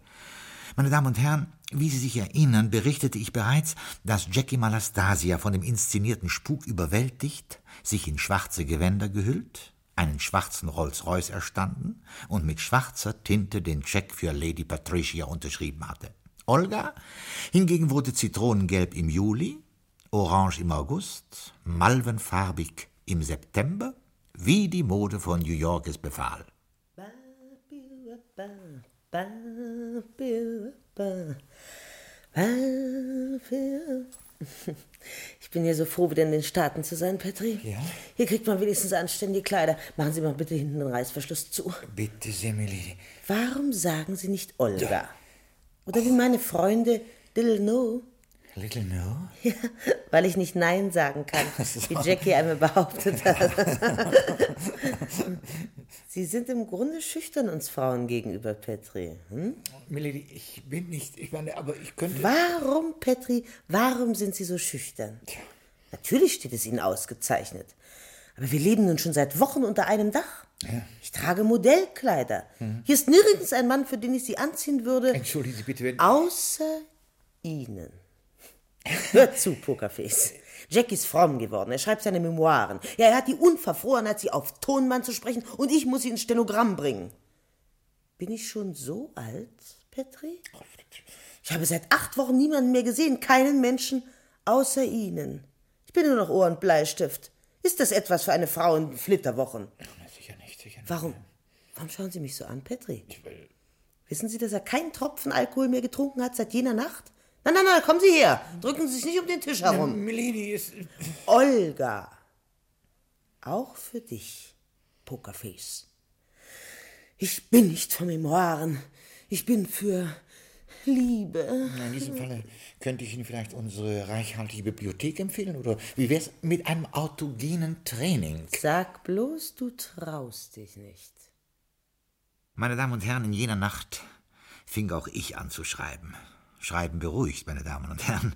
Meine Damen und Herren, wie Sie sich erinnern, berichtete ich bereits, dass Jackie Malastasia von dem inszenierten Spuk überwältigt, sich in schwarze Gewänder gehüllt, einen schwarzen Rolls-Royce erstanden und mit schwarzer Tinte den Scheck für Lady Patricia unterschrieben hatte. Olga hingegen wurde zitronengelb im Juli, orange im August, malvenfarbig im September, wie die Mode von New York es befahl. Ich bin ja so froh, wieder in den Staaten zu sein, Petri. Ja? Hier kriegt man wenigstens anständige Kleider. Machen Sie mal bitte hinten den Reißverschluss zu. Bitte sehr, Milady. Warum sagen Sie nicht Olga? Oder wie meine Freunde Little No? Little No? Ja, weil ich nicht Nein sagen kann, [LAUGHS] wie Jackie einmal behauptet hat. [LAUGHS] Sie sind im Grunde schüchtern uns Frauen gegenüber, Petri. Hm? Milady, ich bin nicht, ich meine, aber ich könnte... Warum, Petri, warum sind Sie so schüchtern? Natürlich steht es Ihnen ausgezeichnet. Aber wir leben nun schon seit Wochen unter einem Dach. Ich trage Modellkleider. Hier ist nirgends ein Mann, für den ich sie anziehen würde. Entschuldigen Sie bitte, wenn... Außer Ihnen. Hört zu, Pokerface. Jack ist fromm geworden. Er schreibt seine Memoiren. Ja, er hat die Unverfrorenheit, sie auf Tonmann zu sprechen, und ich muss sie ins Stenogramm bringen. Bin ich schon so alt, Petri? Ich habe seit acht Wochen niemanden mehr gesehen, keinen Menschen außer Ihnen. Ich bin nur noch Ohr und Bleistift. Ist das etwas für eine Frau in Flitterwochen? Sicher nicht, sicher nicht. Warum, warum schauen Sie mich so an, Petri? Wissen Sie, dass er keinen Tropfen Alkohol mehr getrunken hat seit jener Nacht? Nein, nein, nein, kommen Sie her. Drücken Sie sich nicht um den Tisch herum. Milady ist... Olga. Auch für dich, Pokerface. Ich bin nicht für Memoiren. Ich bin für Liebe. In diesem Falle könnte ich Ihnen vielleicht unsere reichhaltige Bibliothek empfehlen oder wie wär's mit einem autogenen Training? Sag bloß, du traust dich nicht. Meine Damen und Herren, in jener Nacht fing auch ich an zu schreiben. Schreiben beruhigt, meine Damen und Herren.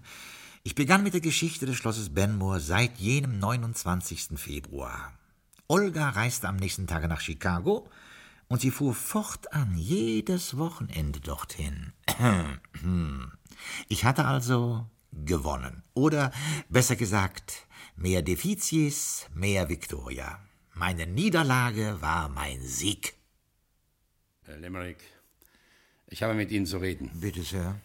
Ich begann mit der Geschichte des Schlosses Benmore seit jenem 29. Februar. Olga reiste am nächsten Tage nach Chicago und sie fuhr fortan jedes Wochenende dorthin. Ich hatte also gewonnen. Oder besser gesagt, mehr Defizies, mehr Victoria. Meine Niederlage war mein Sieg. Herr Limerick, ich habe mit Ihnen zu reden. Bitte, Sir.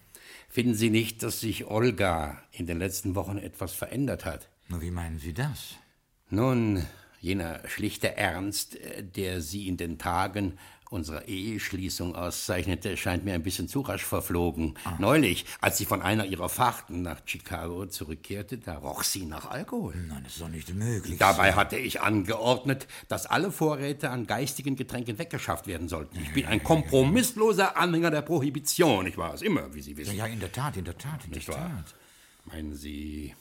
Finden Sie nicht, dass sich Olga in den letzten Wochen etwas verändert hat? Wie meinen Sie das? Nun, jener schlichte Ernst, äh, der sie in den Tagen unserer Eheschließung auszeichnete, scheint mir ein bisschen zu rasch verflogen. Neulich, als sie von einer ihrer Fahrten nach Chicago zurückkehrte, da roch sie nach Alkohol. Nein, das ist doch nicht möglich. Dabei hatte ich angeordnet, dass alle Vorräte an geistigen Getränken weggeschafft werden sollten. Ich bin ein kompromissloser Anhänger der Prohibition. Ich war es immer, wie Sie wissen. Ja, ja, in der Tat, in der Tat, in Nicht der wahr? Tat. Meinen Sie,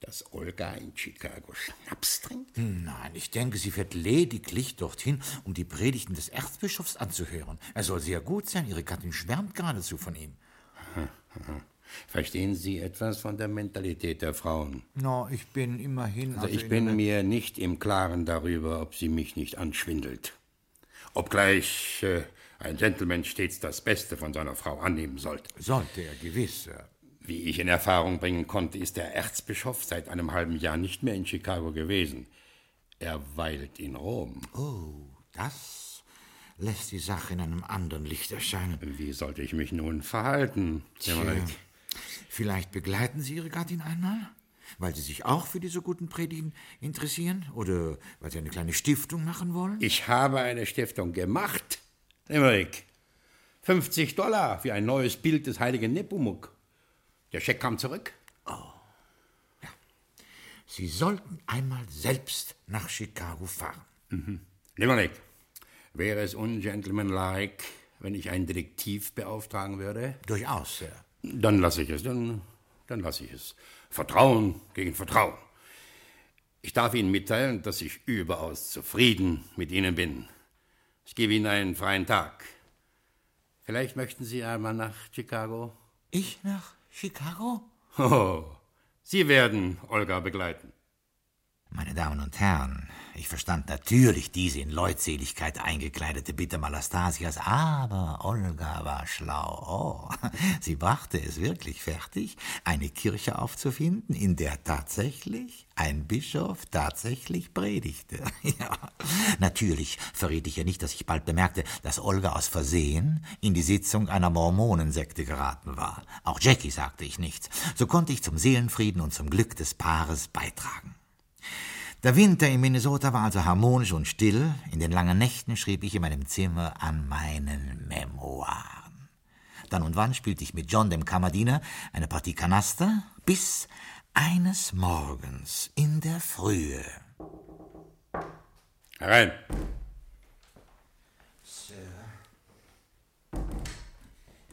dass Olga in Chicago Schnaps trinkt? Nein, ich denke, sie fährt lediglich dorthin, um die Predigten des Erzbischofs anzuhören. Er soll sehr gut sein, ihre Gattin schwärmt geradezu von ihm. [LAUGHS] Verstehen Sie etwas von der Mentalität der Frauen? Na, ich bin immerhin... Also ich bin mir nicht im Klaren darüber, ob sie mich nicht anschwindelt. Obgleich äh, ein Gentleman stets das Beste von seiner Frau annehmen sollte. Sollte er gewiss, Sir. Wie ich in Erfahrung bringen konnte, ist der Erzbischof seit einem halben Jahr nicht mehr in Chicago gewesen. Er weilt in Rom. Oh, das lässt die Sache in einem anderen Licht erscheinen. Wie sollte ich mich nun verhalten? Tja, vielleicht begleiten Sie Ihre Gattin einmal? Weil Sie sich auch für diese guten Predigen interessieren? Oder weil Sie eine kleine Stiftung machen wollen? Ich habe eine Stiftung gemacht. Limerick. 50 Dollar für ein neues Bild des heiligen Nepomuk. Der Scheck kam zurück. Sie sollten einmal selbst nach Chicago fahren. Mhm. Limerick. Wäre es ungentlemanlike, wenn ich einen Detektiv beauftragen würde? Durchaus, Sir. Dann lasse ich es, dann, dann lasse ich es. Vertrauen gegen Vertrauen. Ich darf Ihnen mitteilen, dass ich überaus zufrieden mit Ihnen bin. Ich gebe Ihnen einen freien Tag. Vielleicht möchten Sie einmal nach Chicago? Ich nach Chicago? Oh, Sie werden Olga begleiten. Meine Damen und Herren, ich verstand natürlich diese in Leutseligkeit eingekleidete Bitte Malastasias, aber Olga war schlau. Oh, [LAUGHS] sie brachte es wirklich fertig, eine Kirche aufzufinden, in der tatsächlich ein Bischof tatsächlich predigte. [LAUGHS] Ja, natürlich verriet ich ihr nicht, dass ich bald bemerkte, dass Olga aus Versehen in die Sitzung einer Mormonensekte geraten war. Auch Jackie sagte ich nichts. So konnte ich zum Seelenfrieden und zum Glück des Paares beitragen. Der Winter in Minnesota war also harmonisch und still. In den langen Nächten schrieb ich in meinem Zimmer an meinen Memoiren. Dann und wann spielte ich mit John, dem Kammerdiener, eine Partie Kanaster, bis eines Morgens in der Frühe. Herein. Sir,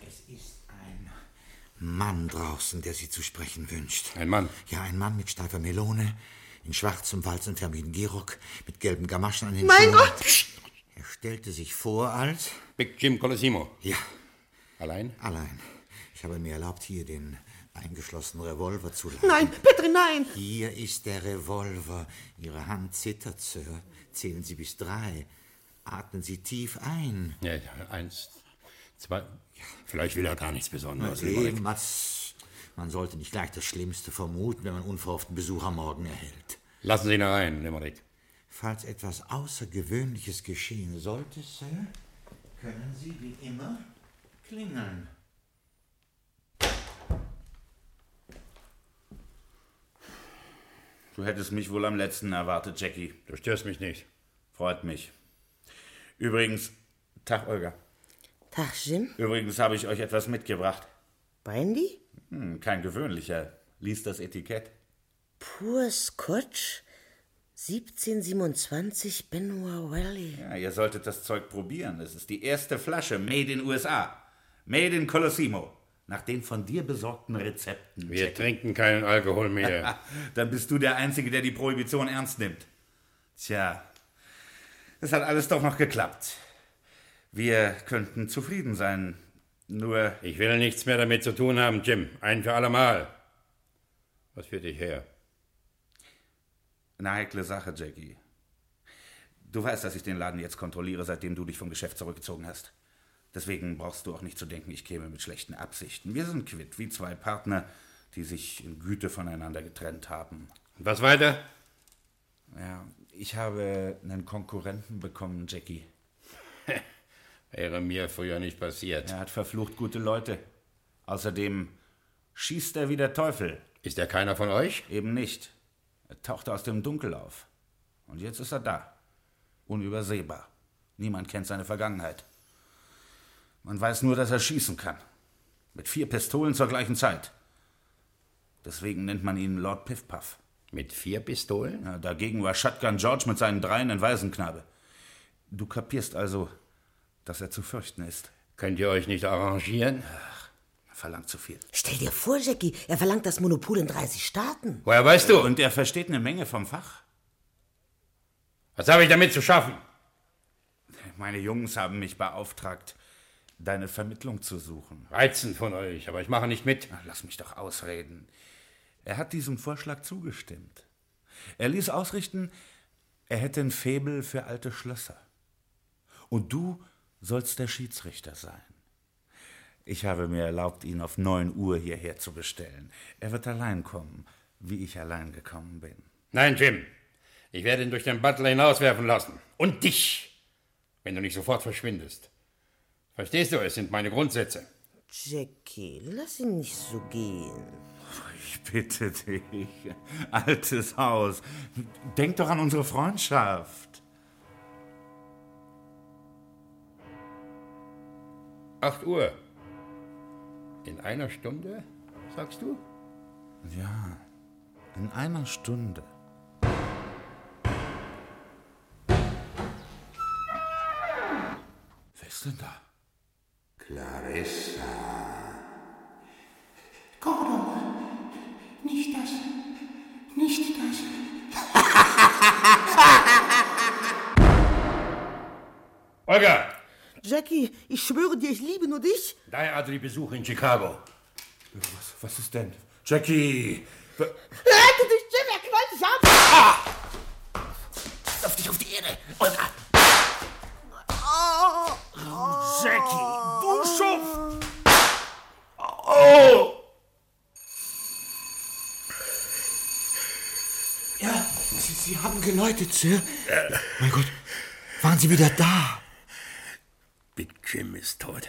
es ist ein Mann draußen, der Sie zu sprechen wünscht. Ein Mann? Ja, ein Mann mit steifer Melone, in schwarzem walzenfarbenen Gehrock, mit gelben Gamaschen an den Mein Schuhen. Gott! Er stellte sich vor als... Big Jim Colosimo. Ja. Allein? Allein. Ich habe mir erlaubt, hier den eingeschlossenen Revolver zu laden. Nein, Petri, nein! Hier ist der Revolver. Ihre Hand zittert, Sir. Zählen Sie bis drei. Atmen Sie tief ein. Ja, ja, eins, zwei. Vielleicht will er gar nichts Besonderes. Eben, was- Man sollte nicht gleich das Schlimmste vermuten, wenn man unverhofften Besuch am Morgen erhält. Lassen Sie ihn herein, Limerick. Falls etwas Außergewöhnliches geschehen sollte, Sir, können Sie wie immer klingeln. Du hättest mich wohl am letzten erwartet, Jackie. Du störst mich nicht. Freut mich. Übrigens, Tag, Olga. Tag, Jim. Übrigens habe ich euch etwas mitgebracht. Brandy? Hm, kein gewöhnlicher. Lies das Etikett. Pur Scotch? 1727 Benoit Valley. Ja, ihr solltet das Zeug probieren. Es ist die erste Flasche, made in USA. Made in Colosimo. Nach den von dir besorgten Rezepten. Wir Jackie. trinken keinen Alkohol mehr. [LAUGHS] Dann bist du der Einzige, der die Prohibition ernst nimmt. Tja, es hat alles doch noch geklappt. Wir könnten zufrieden sein. Nur. Ich will nichts mehr damit zu tun haben, Jim. Ein für allemal. Was führt dich her? Eine heikle Sache, Jackie. Du weißt, dass ich den Laden jetzt kontrolliere, seitdem du dich vom Geschäft zurückgezogen hast. Deswegen brauchst du auch nicht zu denken, ich käme mit schlechten Absichten. Wir sind quitt, wie zwei Partner, die sich in Güte voneinander getrennt haben. Was weiter? Ja, ich habe einen Konkurrenten bekommen, Jackie. [LAUGHS] Wäre mir früher nicht passiert. Er hat verflucht gute Leute. Außerdem schießt er wie der Teufel. Ist er keiner von euch? Eben nicht. Er tauchte aus dem Dunkel auf. Und jetzt ist er da. Unübersehbar. Niemand kennt seine Vergangenheit. Man weiß nur, dass er schießen kann. Mit vier Pistolen zur gleichen Zeit. Deswegen nennt man ihn Lord Piffpuff. Mit vier Pistolen? Ja, dagegen war Shotgun George mit seinen dreien ein Waisenknabe. Du kapierst also, dass er zu fürchten ist. Könnt ihr euch nicht arrangieren? Er verlangt zu viel. Stell dir vor, Jackie, er verlangt das Monopol in 30 Staaten. Woher weißt du? Und er versteht eine Menge vom Fach. Was habe ich damit zu schaffen? Meine Jungs haben mich beauftragt, deine Vermittlung zu suchen. Reizend von euch, aber ich mache nicht mit. Ach, lass mich doch ausreden. Er hat diesem Vorschlag zugestimmt. Er ließ ausrichten, er hätte ein Faible für alte Schlösser. Und du sollst der Schiedsrichter sein. Ich habe mir erlaubt, ihn auf 9 Uhr hierher zu bestellen. Er wird allein kommen, wie ich allein gekommen bin. Nein, Jim. Ich werde ihn durch den Butler hinauswerfen lassen. Und dich, wenn du nicht sofort verschwindest. Verstehst du, es sind meine Grundsätze. Jackie, lass ihn nicht so gehen. Ich bitte dich, altes Haus, denk doch an unsere Freundschaft. Acht Uhr. In einer Stunde, sagst du? Ja, in einer Stunde. Wer ist denn da? Clarissa. Gordon, nicht das. Nicht das. Olga! Jackie, ich schwöre dir, ich liebe nur dich. Dein Adri-Besuch in Chicago. Was, was ist denn? Jackie! Rette dich, Jim, er knallt dich ab. Auf dich auf die Erde! Olga! Jackie, du Schuft! Oh! Ja, Sie, Sie haben geläutet, Sir. Mein Gott, waren Sie wieder da? Jim ist tot.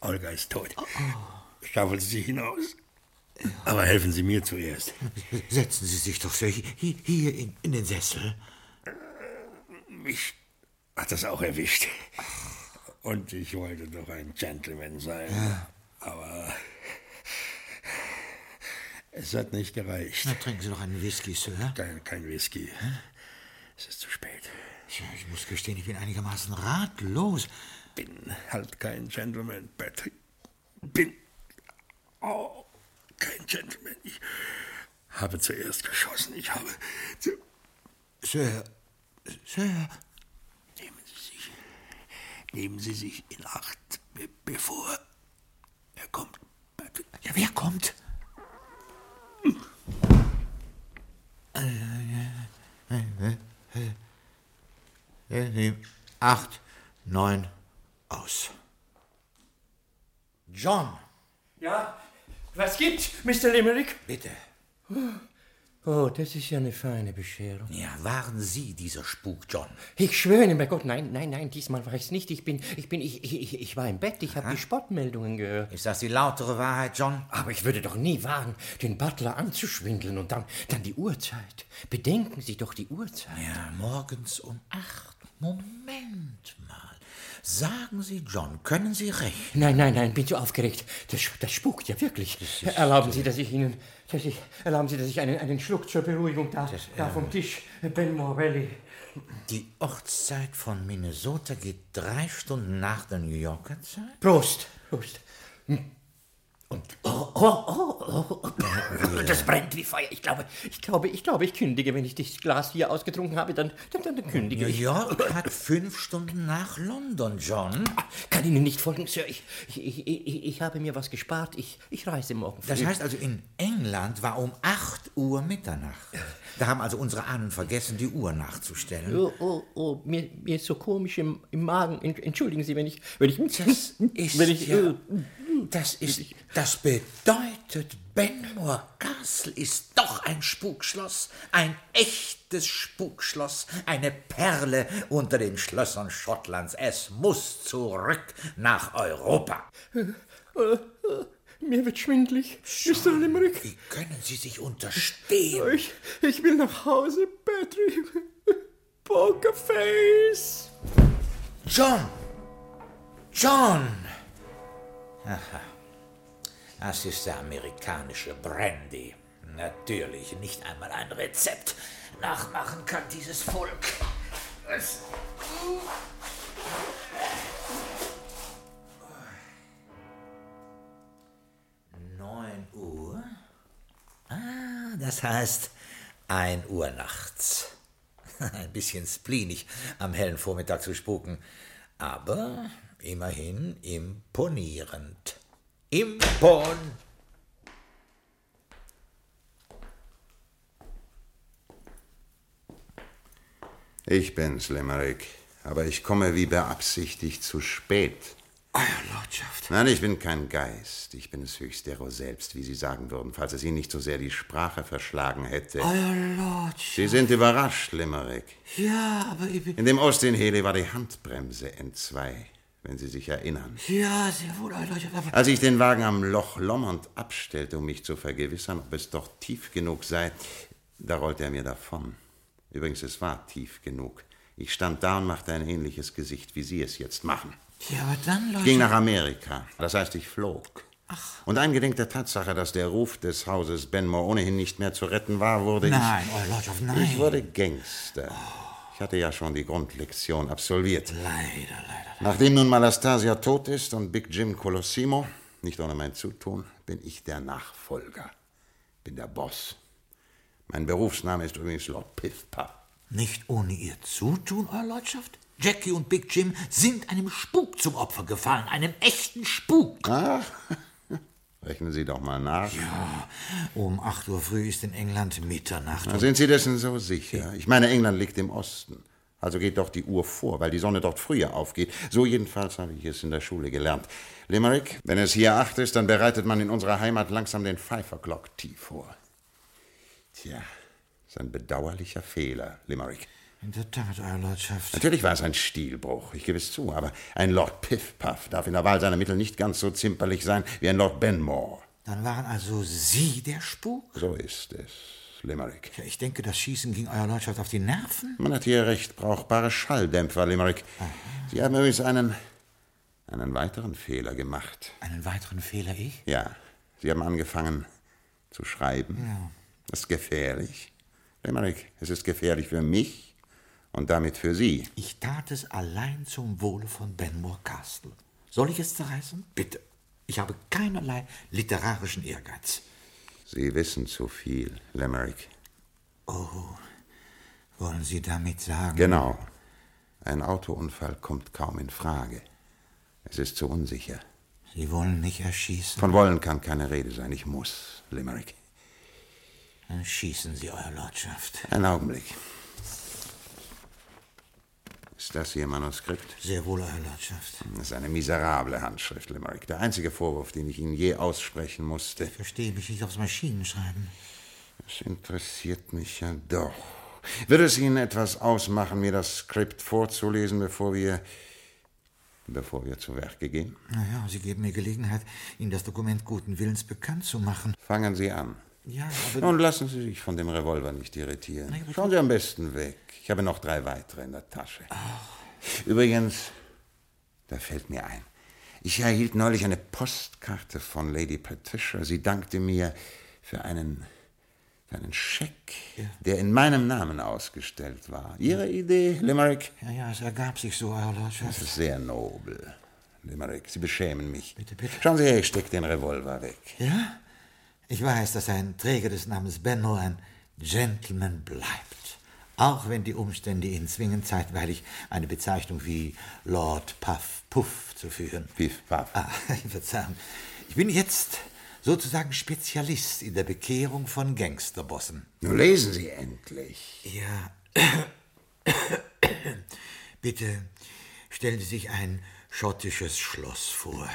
Olga ist tot. Schaufeln Sie sich hinaus. Aber helfen Sie mir zuerst. Setzen Sie sich doch, Sir, hier, in, in den Sessel. Mich hat das auch erwischt. Und ich wollte doch ein Gentleman sein. Ja. Aber es hat nicht gereicht. Na, trinken Sie doch einen Whisky, Sir. Kein, kein Whisky. Es ist zu spät. Tja, ich muss gestehen, ich bin einigermaßen ratlos. Bin halt kein Gentleman, Patrick. Bin oh, kein Gentleman. Ich habe zuerst geschossen. Ich habe. Sir, Sir. Nehmen Sie sich. Nehmen Sie sich in Acht, be bevor er kommt, Patrick. Ja, wer kommt? Äh, äh, äh, äh, Sieben, acht, neun, aus. John! Ja, was gibt's, Mr. Limerick? Bitte. Oh, das ist ja eine feine Bescherung. Ja, waren Sie dieser Spuk, John? Ich schwöre Ihnen bei Gott, nein, nein, nein, diesmal war ich's nicht. Ich bin, ich bin, ich, ich, ich war im Bett, ich habe die Spottmeldungen gehört. Ist das die lautere Wahrheit, John? Aber ich würde doch nie wagen, den Butler anzuschwindeln und dann, dann die Uhrzeit. Bedenken Sie doch die Uhrzeit. Ja, morgens um acht. Moment mal. Sagen Sie, John, können Sie recht? Nein, nein, nein, bin zu aufgeregt. Das, das spukt ja wirklich. Erlauben Sie, dass ich Ihnen, dass ich, erlauben Sie, dass ich einen, einen Schluck zur Beruhigung da, da vom Tisch, Ben Morelli. Die Ortszeit von Minnesota geht drei Stunden nach der New Yorker Zeit? Prost, Prost. Und, oh, oh, oh, oh. Das brennt wie Feuer. Ich glaube, ich glaube, ich glaube, ich kündige. Wenn ich das Glas hier ausgetrunken habe, dann, dann, dann, kündige ich. York hat fünf Stunden nach London, John. Kann Ihnen nicht folgen, Sir. Ich, ich, ich, ich, habe mir was gespart. Ich, ich reise morgen früh. Das heißt also, in England war um 8 Uhr Mitternacht. Da haben also unsere Ahnen vergessen, die Uhr nachzustellen. Oh, oh, oh, mir, mir ist so komisch im, im Magen. Ent- Entschuldigen Sie, wenn ich, wenn ich, Das [LAUGHS] ist wenn ich, ja, äh, das ist, das bedeutet, Benmore Castle ist doch ein Spukschloss, ein echtes Spukschloss, eine Perle unter den Schlössern Schottlands. Es muss zurück nach Europa. mir wird schwindlig, Mr. Limerick. Wie können Sie sich unterstehen? Ich, ich will nach Hause, Patrick. Pokerface. John! John! Aha. Das ist der amerikanische Brandy. Natürlich nicht einmal ein Rezept nachmachen kann dieses Volk. Es Neun Uhr? Ah, das heißt ein Uhr nachts. [LAUGHS] Ein bisschen spleenig am hellen Vormittag zu spuken, aber immerhin imponierend. Impon. Ich bin's, Limerick. Aber ich komme wie beabsichtigt zu spät. Euer Lordschaft. Nein, ich bin kein Geist. Ich bin es höchstero selbst, wie Sie sagen würden, falls es Ihnen nicht so sehr die Sprache verschlagen hätte. Euer Lordschaft. Sie sind überrascht, Limerick. Ja, aber ich bin. In dem Austin Heli war die Handbremse entzwei, wenn Sie sich erinnern. Ja, sehr wohl. Aber Als ich den Wagen am Loch Lomond abstellte, um mich zu vergewissern, ob es doch tief genug sei, da rollte er mir davon. Übrigens, es war tief genug. Ich stand da und machte ein ähnliches Gesicht, wie Sie es jetzt machen. Ja, aber dann, Ich Lordschaft. ging nach Amerika. Das heißt, ich flog. Und eingedenk der Tatsache, dass der Ruf des Hauses Benmore ohnehin nicht mehr zu retten war, wurde Nein, ich... Euer Lordschaft, nein. Ich wurde Gangster. Ich hatte ja schon die Grundlektion absolviert. Leider, leider. Nachdem nun Malastasia tot ist und Big Jim Colosimo, nicht ohne mein Zutun, bin ich der Nachfolger. Bin der Boss. Mein Berufsname ist übrigens Lord Piffpaff. Nicht ohne Ihr Zutun, Euer Lordschaft? Jackie und Big Jim sind einem Spuk zum Opfer gefallen, einem echten Spuk. Ah, [LAUGHS] rechnen Sie doch mal nach. Ja, um 8 Uhr früh ist in England Mitternacht. Na, sind Sie dessen so sicher? Ich meine, England liegt im Osten. Also geht doch die Uhr vor, weil die Sonne dort früher aufgeht. So jedenfalls habe ich es in der Schule gelernt. Limerick, wenn es hier acht ist, dann bereitet man in unserer Heimat langsam den Five O'Clock Tea vor. Tja, ist ein bedauerlicher Fehler, Limerick. In der Tat, Euer Lordschaft. Natürlich war es ein Stilbruch, ich gebe es zu, aber ein Lord Piffpaff darf in der Wahl seiner Mittel nicht ganz so zimperlich sein wie ein Lord Benmore. Dann waren also Sie der Spuk? So ist es, Limerick. Ja, ich denke, das Schießen ging Euer Lordschaft auf die Nerven. Man hat hier recht brauchbare Schalldämpfer, Limerick. Sie haben übrigens einen, einen weiteren Fehler gemacht. Einen weiteren Fehler ich? Ja, Sie haben angefangen zu schreiben. Ja. Das ist gefährlich. Limerick, es ist gefährlich für mich und damit für Sie. Ich tat es allein zum Wohle von Benmore Castle. Soll ich es zerreißen? Bitte. Ich habe keinerlei literarischen Ehrgeiz. Sie wissen zu viel, Limerick. Oh, wollen Sie damit sagen? Genau. Ein Autounfall kommt kaum in Frage. Es ist zu unsicher. Sie wollen mich erschießen? Von wollen kann keine Rede sein. Ich muss, Limerick. Dann schießen Sie, Euer Lordschaft. Einen Augenblick. Ist das Ihr Manuskript? Sehr wohl, Euer Lordschaft. Das ist eine miserable Handschrift, Limerick. Der einzige Vorwurf, den ich Ihnen je aussprechen musste. Ich verstehe mich nicht aufs Maschinenschreiben. Das interessiert mich ja doch. Würde es Ihnen etwas ausmachen, mir das Skript vorzulesen, bevor wir. bevor wir zu Werke gehen? Naja, Sie geben mir Gelegenheit, Ihnen das Dokument guten Willens bekannt zu machen. Fangen Sie an. Ja, aber. Und lassen Sie sich von dem Revolver nicht irritieren. Schauen Sie am besten weg. Ich habe noch drei weitere in der Tasche. Übrigens, da fällt mir ein. Ich erhielt neulich eine Postkarte von Lady Patricia. Sie dankte mir für einen, für einen Scheck, der in meinem Namen ausgestellt war. Ihre Idee, Limerick? Ja, ja, es ergab sich so, Euer Lordschaft. Das ist sehr nobel. Limerick, Sie beschämen mich. Bitte, bitte. Schauen Sie her, ich steck den Revolver weg. Ja? Ich weiß, dass ein Träger des Namens Benno ein Gentleman bleibt. Auch wenn die Umstände ihn zwingen, zeitweilig eine Bezeichnung wie Lord Puff Puff zu führen. Piff Puff. Ah, [LAUGHS] Verzeihung. Ich bin jetzt sozusagen Spezialist in der Bekehrung von Gangsterbossen. Nun lesen Sie endlich. Ja. [COUGHS] Bitte stellen Sie sich ein schottisches Schloss vor.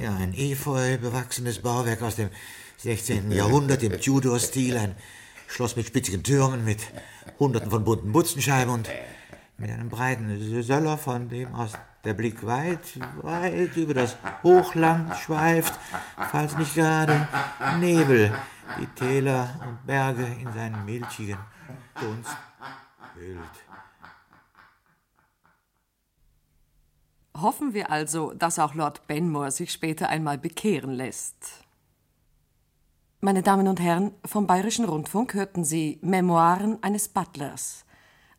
Ja, ein efeu bewachsenes Bauwerk aus dem 16. Jahrhundert im Tudor-Stil, ein Schloss mit spitzigen Türmen, mit hunderten von bunten Butzenscheiben und mit einem breiten Söller, von dem aus der Blick weit, weit über das Hochland schweift, falls nicht gerade Nebel die Täler und Berge in seinen milchigen Dunst hüllt. Hoffen wir also, dass auch Lord Benmore sich später einmal bekehren lässt. Meine Damen und Herren, vom Bayerischen Rundfunk hörten Sie Memoiren eines Butlers.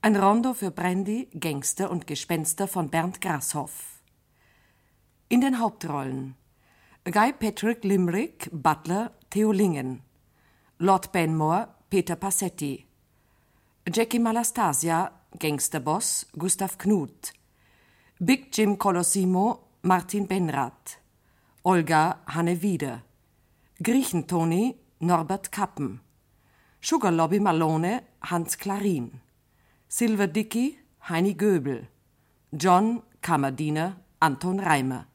Ein Rondo für Brandy, Gangster und Gespenster von Bernd Grashoff. In den Hauptrollen Guy Patrick Limerick, Butler Theo Lingen, Lord Benmore Peter Passetti, Jackie Malastasia, Gangsterboss Gustav Knut, Big Jim Colosimo Martin Benrath, Olga Hanne Wieder, Griechentoni Norbert Kappen, Sugar Lobby Malone Hans Klarin, Silver Dicky Heini Göbel, John Kammerdiener Anton Reimer.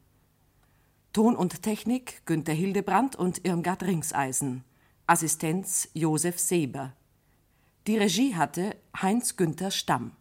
Ton und Technik Günter Hildebrandt und Irmgard Ringseisen. Assistenz Josef Seber. Die Regie hatte Heinz Günther Stamm.